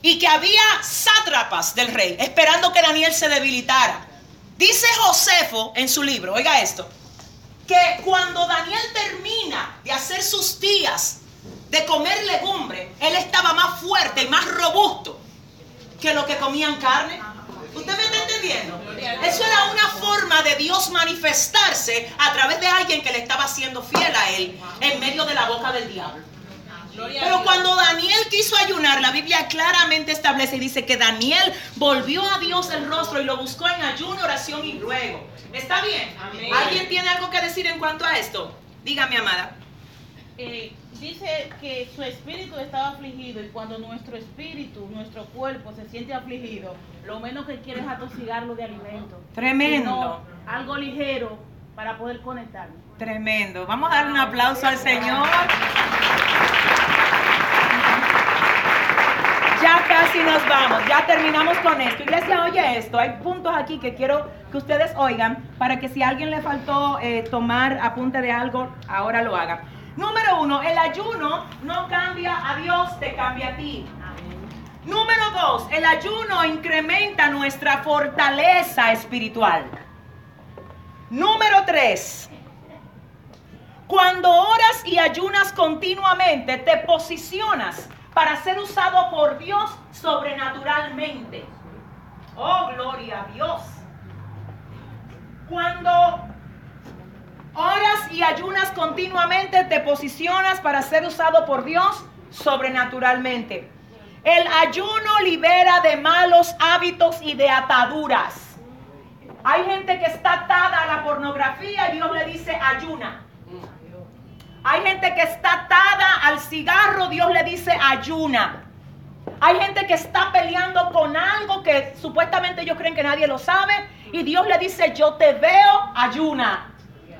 y que había sátrapas del rey esperando que Daniel se debilitara. Dice Josefo en su libro, oiga esto, que cuando Daniel termina de hacer sus días de comer legumbre, él estaba más fuerte y más robusto que lo que comían carne. ¿Usted me está entendiendo? Eso era una forma de Dios manifestarse a través de alguien que le estaba siendo fiel a él en medio de la boca del diablo. Pero cuando Daniel quiso ayunar, la Biblia claramente establece y dice que Daniel volvió a Dios el rostro y lo buscó en ayuno, oración y ruego. ¿Está bien? ¿Alguien tiene algo que decir en cuanto a esto? Dígame, amada. Eh, dice que su espíritu estaba afligido y cuando nuestro espíritu, nuestro cuerpo se siente afligido, lo menos que quiere es atosigarlo de alimento. Tremendo. Algo ligero para poder conectarnos. Tremendo. Vamos a dar un aplauso al Señor. Ya casi nos vamos, ya terminamos con esto. Iglesia, oye esto, hay puntos aquí que quiero que ustedes oigan para que si a alguien le faltó eh, tomar apunte de algo, ahora lo haga. Número uno, el ayuno no cambia a Dios, te cambia a ti. Número dos, el ayuno incrementa nuestra fortaleza espiritual. Número tres, cuando oras y ayunas continuamente, te posicionas para ser usado por Dios sobrenaturalmente. Oh, gloria a Dios. Cuando oras y ayunas continuamente, te posicionas para ser usado por Dios sobrenaturalmente. El ayuno libera de malos hábitos y de ataduras. Hay gente que está atada a la pornografía y Dios le dice ayuna. Hay gente que está atada al cigarro, Dios le dice ayuna. Hay gente que está peleando con algo que supuestamente ellos creen que nadie lo sabe y Dios le dice yo te veo, ayuna.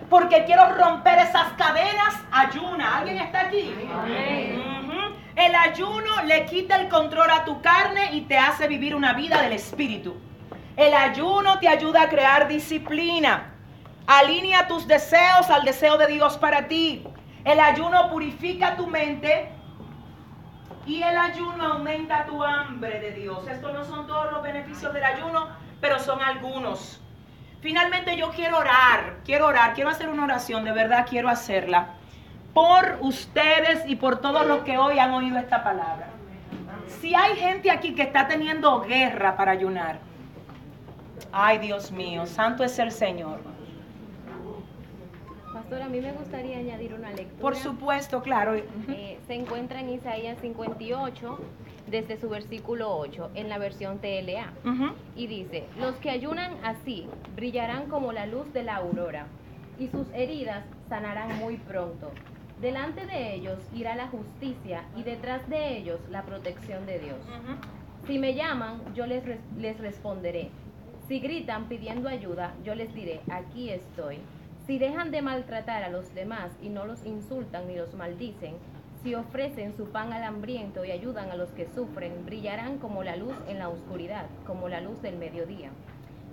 Porque quiero romper esas cadenas, ayuna. ¿Alguien está aquí? Ujú. El ayuno le quita el control a tu carne y te hace vivir una vida del espíritu. El ayuno te ayuda a crear disciplina. Alinea tus deseos al deseo de Dios para ti. El ayuno purifica tu mente y el ayuno aumenta tu hambre de Dios. Estos no son todos los beneficios del ayuno, pero son algunos. Finalmente yo quiero orar, quiero orar, quiero hacer una oración, de verdad quiero hacerla. Por ustedes y por todos los que hoy han oído esta palabra. Si hay gente aquí que está teniendo guerra para ayunar, ay Dios mío, santo es el Señor. Pastor, a mí me gustaría añadir una lectura. Por supuesto, claro. Eh, se encuentra en Isaías 58, desde su versículo 8, en la versión TLA. Y dice, los que ayunan así brillarán como la luz de la aurora, y sus heridas sanarán muy pronto. Delante de ellos irá la justicia, y detrás de ellos la protección de Dios. Si me llaman, yo les, res- les responderé. Si gritan pidiendo ayuda, yo les diré, aquí estoy. Si dejan de maltratar a los demás y no los insultan ni los maldicen, si ofrecen su pan al hambriento y ayudan a los que sufren, brillarán como la luz en la oscuridad, como la luz del mediodía.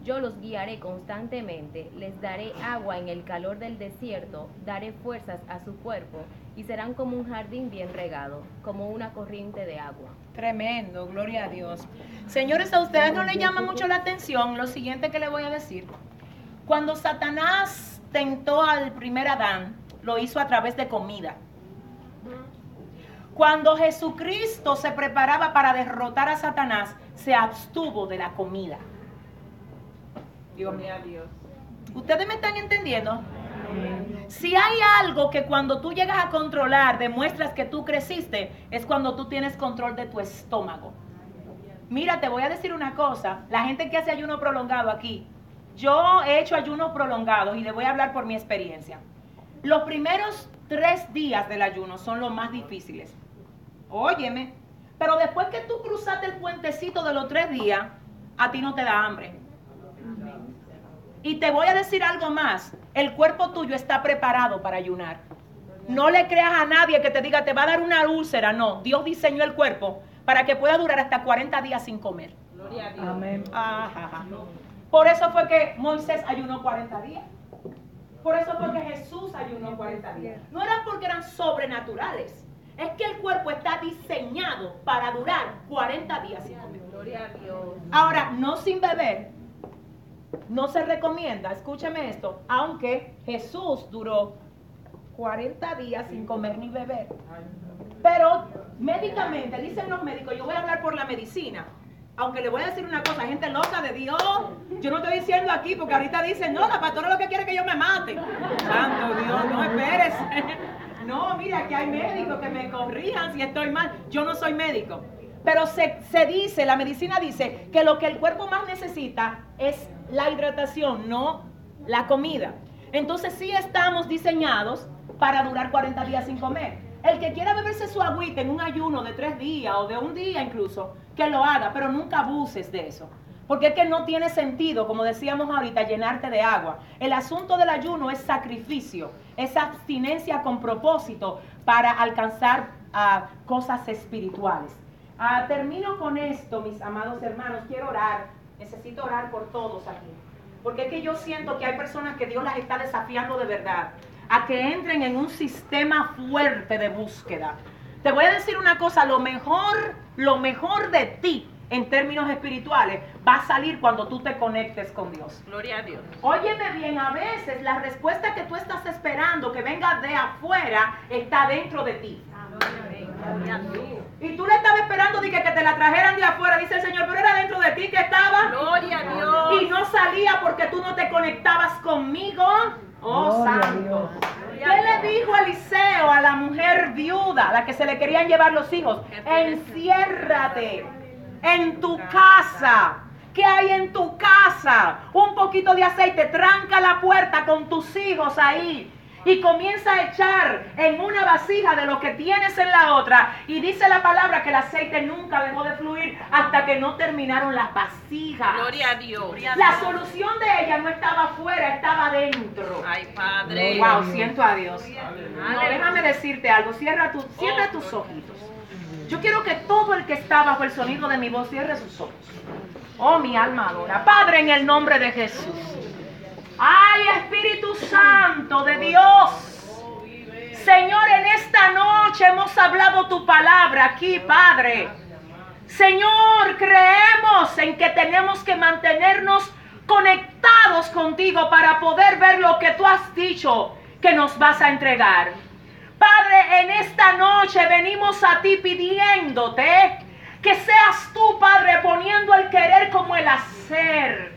Yo los guiaré constantemente, les daré agua en el calor del desierto, daré fuerzas a su cuerpo y serán como un jardín bien regado, como una corriente de agua. Tremendo, gloria a Dios. Señores, a ustedes no les llama mucho la atención lo siguiente que les voy a decir. Cuando Satanás tentó al primer Adán, lo hizo a través de comida. Cuando Jesucristo se preparaba para derrotar a Satanás, se abstuvo de la comida. Dios mío. ¿Ustedes me están entendiendo? Si hay algo que cuando tú llegas a controlar demuestras que tú creciste, es cuando tú tienes control de tu estómago. Mira, te voy a decir una cosa, la gente que hace ayuno prolongado aquí, yo he hecho ayunos prolongados y le voy a hablar por mi experiencia. Los primeros tres días del ayuno son los más difíciles. Óyeme, pero después que tú cruzaste el puentecito de los tres días, a ti no te da hambre. Y te voy a decir algo más. El cuerpo tuyo está preparado para ayunar. No le creas a nadie que te diga te va a dar una úlcera. No, Dios diseñó el cuerpo para que pueda durar hasta 40 días sin comer. Amén. Ajá, ajá. Por eso fue que Moisés ayunó 40 días. Por eso fue que Jesús ayunó 40 días. No era porque eran sobrenaturales. Es que el cuerpo está diseñado para durar 40 días sin comer. Ahora, no sin beber. No se recomienda, escúcheme esto, aunque Jesús duró 40 días sin comer ni beber. Pero médicamente, dicen los médicos, yo voy a hablar por la medicina. Aunque le voy a decir una cosa, gente loca de Dios, yo no estoy diciendo aquí porque ahorita dicen, no, la pastora lo que quiere es que yo me mate. Santo Dios, no esperes. No, mira, que hay médicos que me corrijan si estoy mal. Yo no soy médico. Pero se, se dice, la medicina dice que lo que el cuerpo más necesita es la hidratación, no la comida. Entonces sí estamos diseñados para durar 40 días sin comer. El que quiera beberse su agüita en un ayuno de tres días o de un día incluso, que lo haga, pero nunca abuses de eso. Porque es que no tiene sentido, como decíamos ahorita, llenarte de agua. El asunto del ayuno es sacrificio, es abstinencia con propósito para alcanzar ah, cosas espirituales. Ah, termino con esto, mis amados hermanos. Quiero orar. Necesito orar por todos aquí. Porque es que yo siento que hay personas que Dios las está desafiando de verdad a que entren en un sistema fuerte de búsqueda. Te voy a decir una cosa, lo mejor, lo mejor de ti en términos espirituales va a salir cuando tú te conectes con Dios. Gloria a Dios. Óyeme bien, a veces la respuesta que tú estás esperando que venga de afuera está dentro de ti. Y tú le estabas esperando de que, que te la trajeran de afuera, dice el Señor, pero era dentro de ti que estaba. Gloria a Dios. Y no salía porque tú no te conectabas conmigo. Oh, Gloria santo. ¿Qué le dijo Eliseo a la mujer viuda, a la que se le querían llevar los hijos? Enciérrate en tu casa. ¿Qué hay en tu casa? Un poquito de aceite, tranca la puerta con tus hijos ahí. Y comienza a echar en una vasija de lo que tienes en la otra. Y dice la palabra que el aceite nunca dejó de fluir hasta que no terminaron las vasijas. Gloria a Dios. La solución de ella no estaba afuera, estaba dentro. Ay, Padre. Wow, siento a Dios. No, déjame decirte algo. Cierra, tu, cierra tus ojitos. Yo quiero que todo el que está bajo el sonido de mi voz cierre sus ojos. Oh, mi alma adora. Padre, en el nombre de Jesús. Ay, Espíritu Santo de Dios. Señor, en esta noche hemos hablado tu palabra aquí, Padre. Señor, creemos en que tenemos que mantenernos conectados contigo para poder ver lo que tú has dicho que nos vas a entregar. Padre, en esta noche venimos a ti pidiéndote que seas tú, Padre, poniendo el querer como el hacer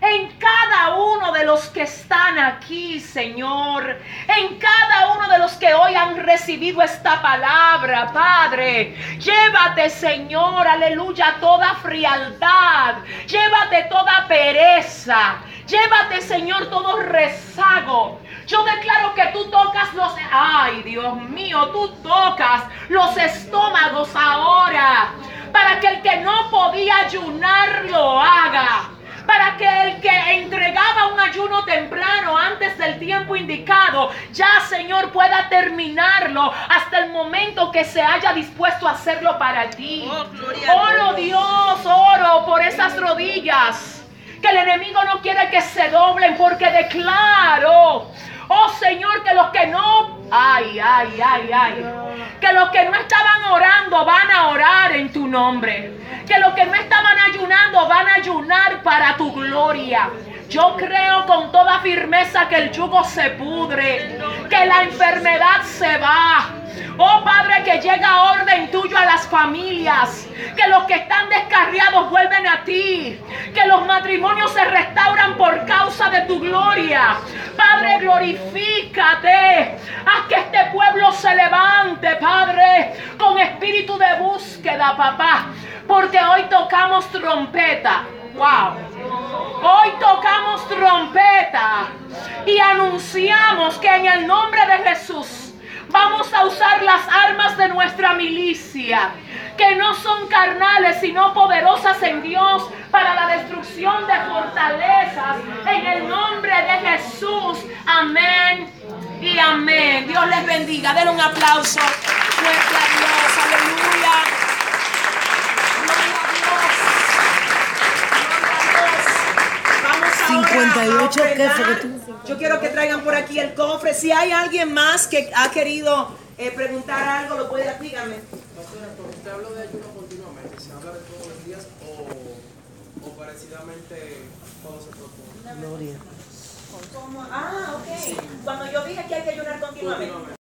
en cada uno de los que están aquí, Señor, en cada uno de los que hoy han recibido esta palabra, Padre. Llévate, Señor, aleluya, toda frialdad, llévate toda pereza, llévate, Señor, todo rezago. Yo declaro que tú tocas los, ay Dios mío, tú tocas los estómagos ahora, para que el que no podía ayunar lo haga para que el que entregaba un ayuno temprano antes del tiempo indicado, ya Señor pueda terminarlo hasta el momento que se haya dispuesto a hacerlo para ti. Oh, Oro Dios, oro por esas rodillas. Que el enemigo no quiere que se doblen porque declaro, oh Señor, que los que no, ay, ay, ay, ay, que los que no estaban orando van a orar en tu nombre. Que los que no estaban ayunando van a ayunar para tu gloria. Yo creo con toda firmeza que el yugo se pudre, que la enfermedad se va. Oh Padre, que llega orden tuyo a las familias, que los que están descarriados vuelven a ti, que los matrimonios se restauran por causa de tu gloria. Padre, glorifícate, haz que este pueblo se levante, Padre, con espíritu de búsqueda, papá, porque hoy tocamos trompeta. Wow. Hoy tocamos trompeta y anunciamos que en el nombre de Jesús vamos a usar las armas de nuestra milicia, que no son carnales, sino poderosas en Dios para la destrucción de fortalezas. En el nombre de Jesús. Amén y amén. Dios les bendiga. Denle un aplauso fuerte a Dios. Aleluya. Gloria a Dios. Gloria a Dios. Vamos ahora a 58, ¿qué fue que. Yo quiero que traigan por aquí el cofre. Si hay alguien más que ha querido eh, preguntar algo, lo puede dígame. Pastora, cuando usted habla de ayuno continuamente, ¿se habla de todos los días o, o parecidamente cuando se propone? Gloria. ¿Cómo? Ah, ok. Cuando yo dije que hay que ayunar. Continuamente.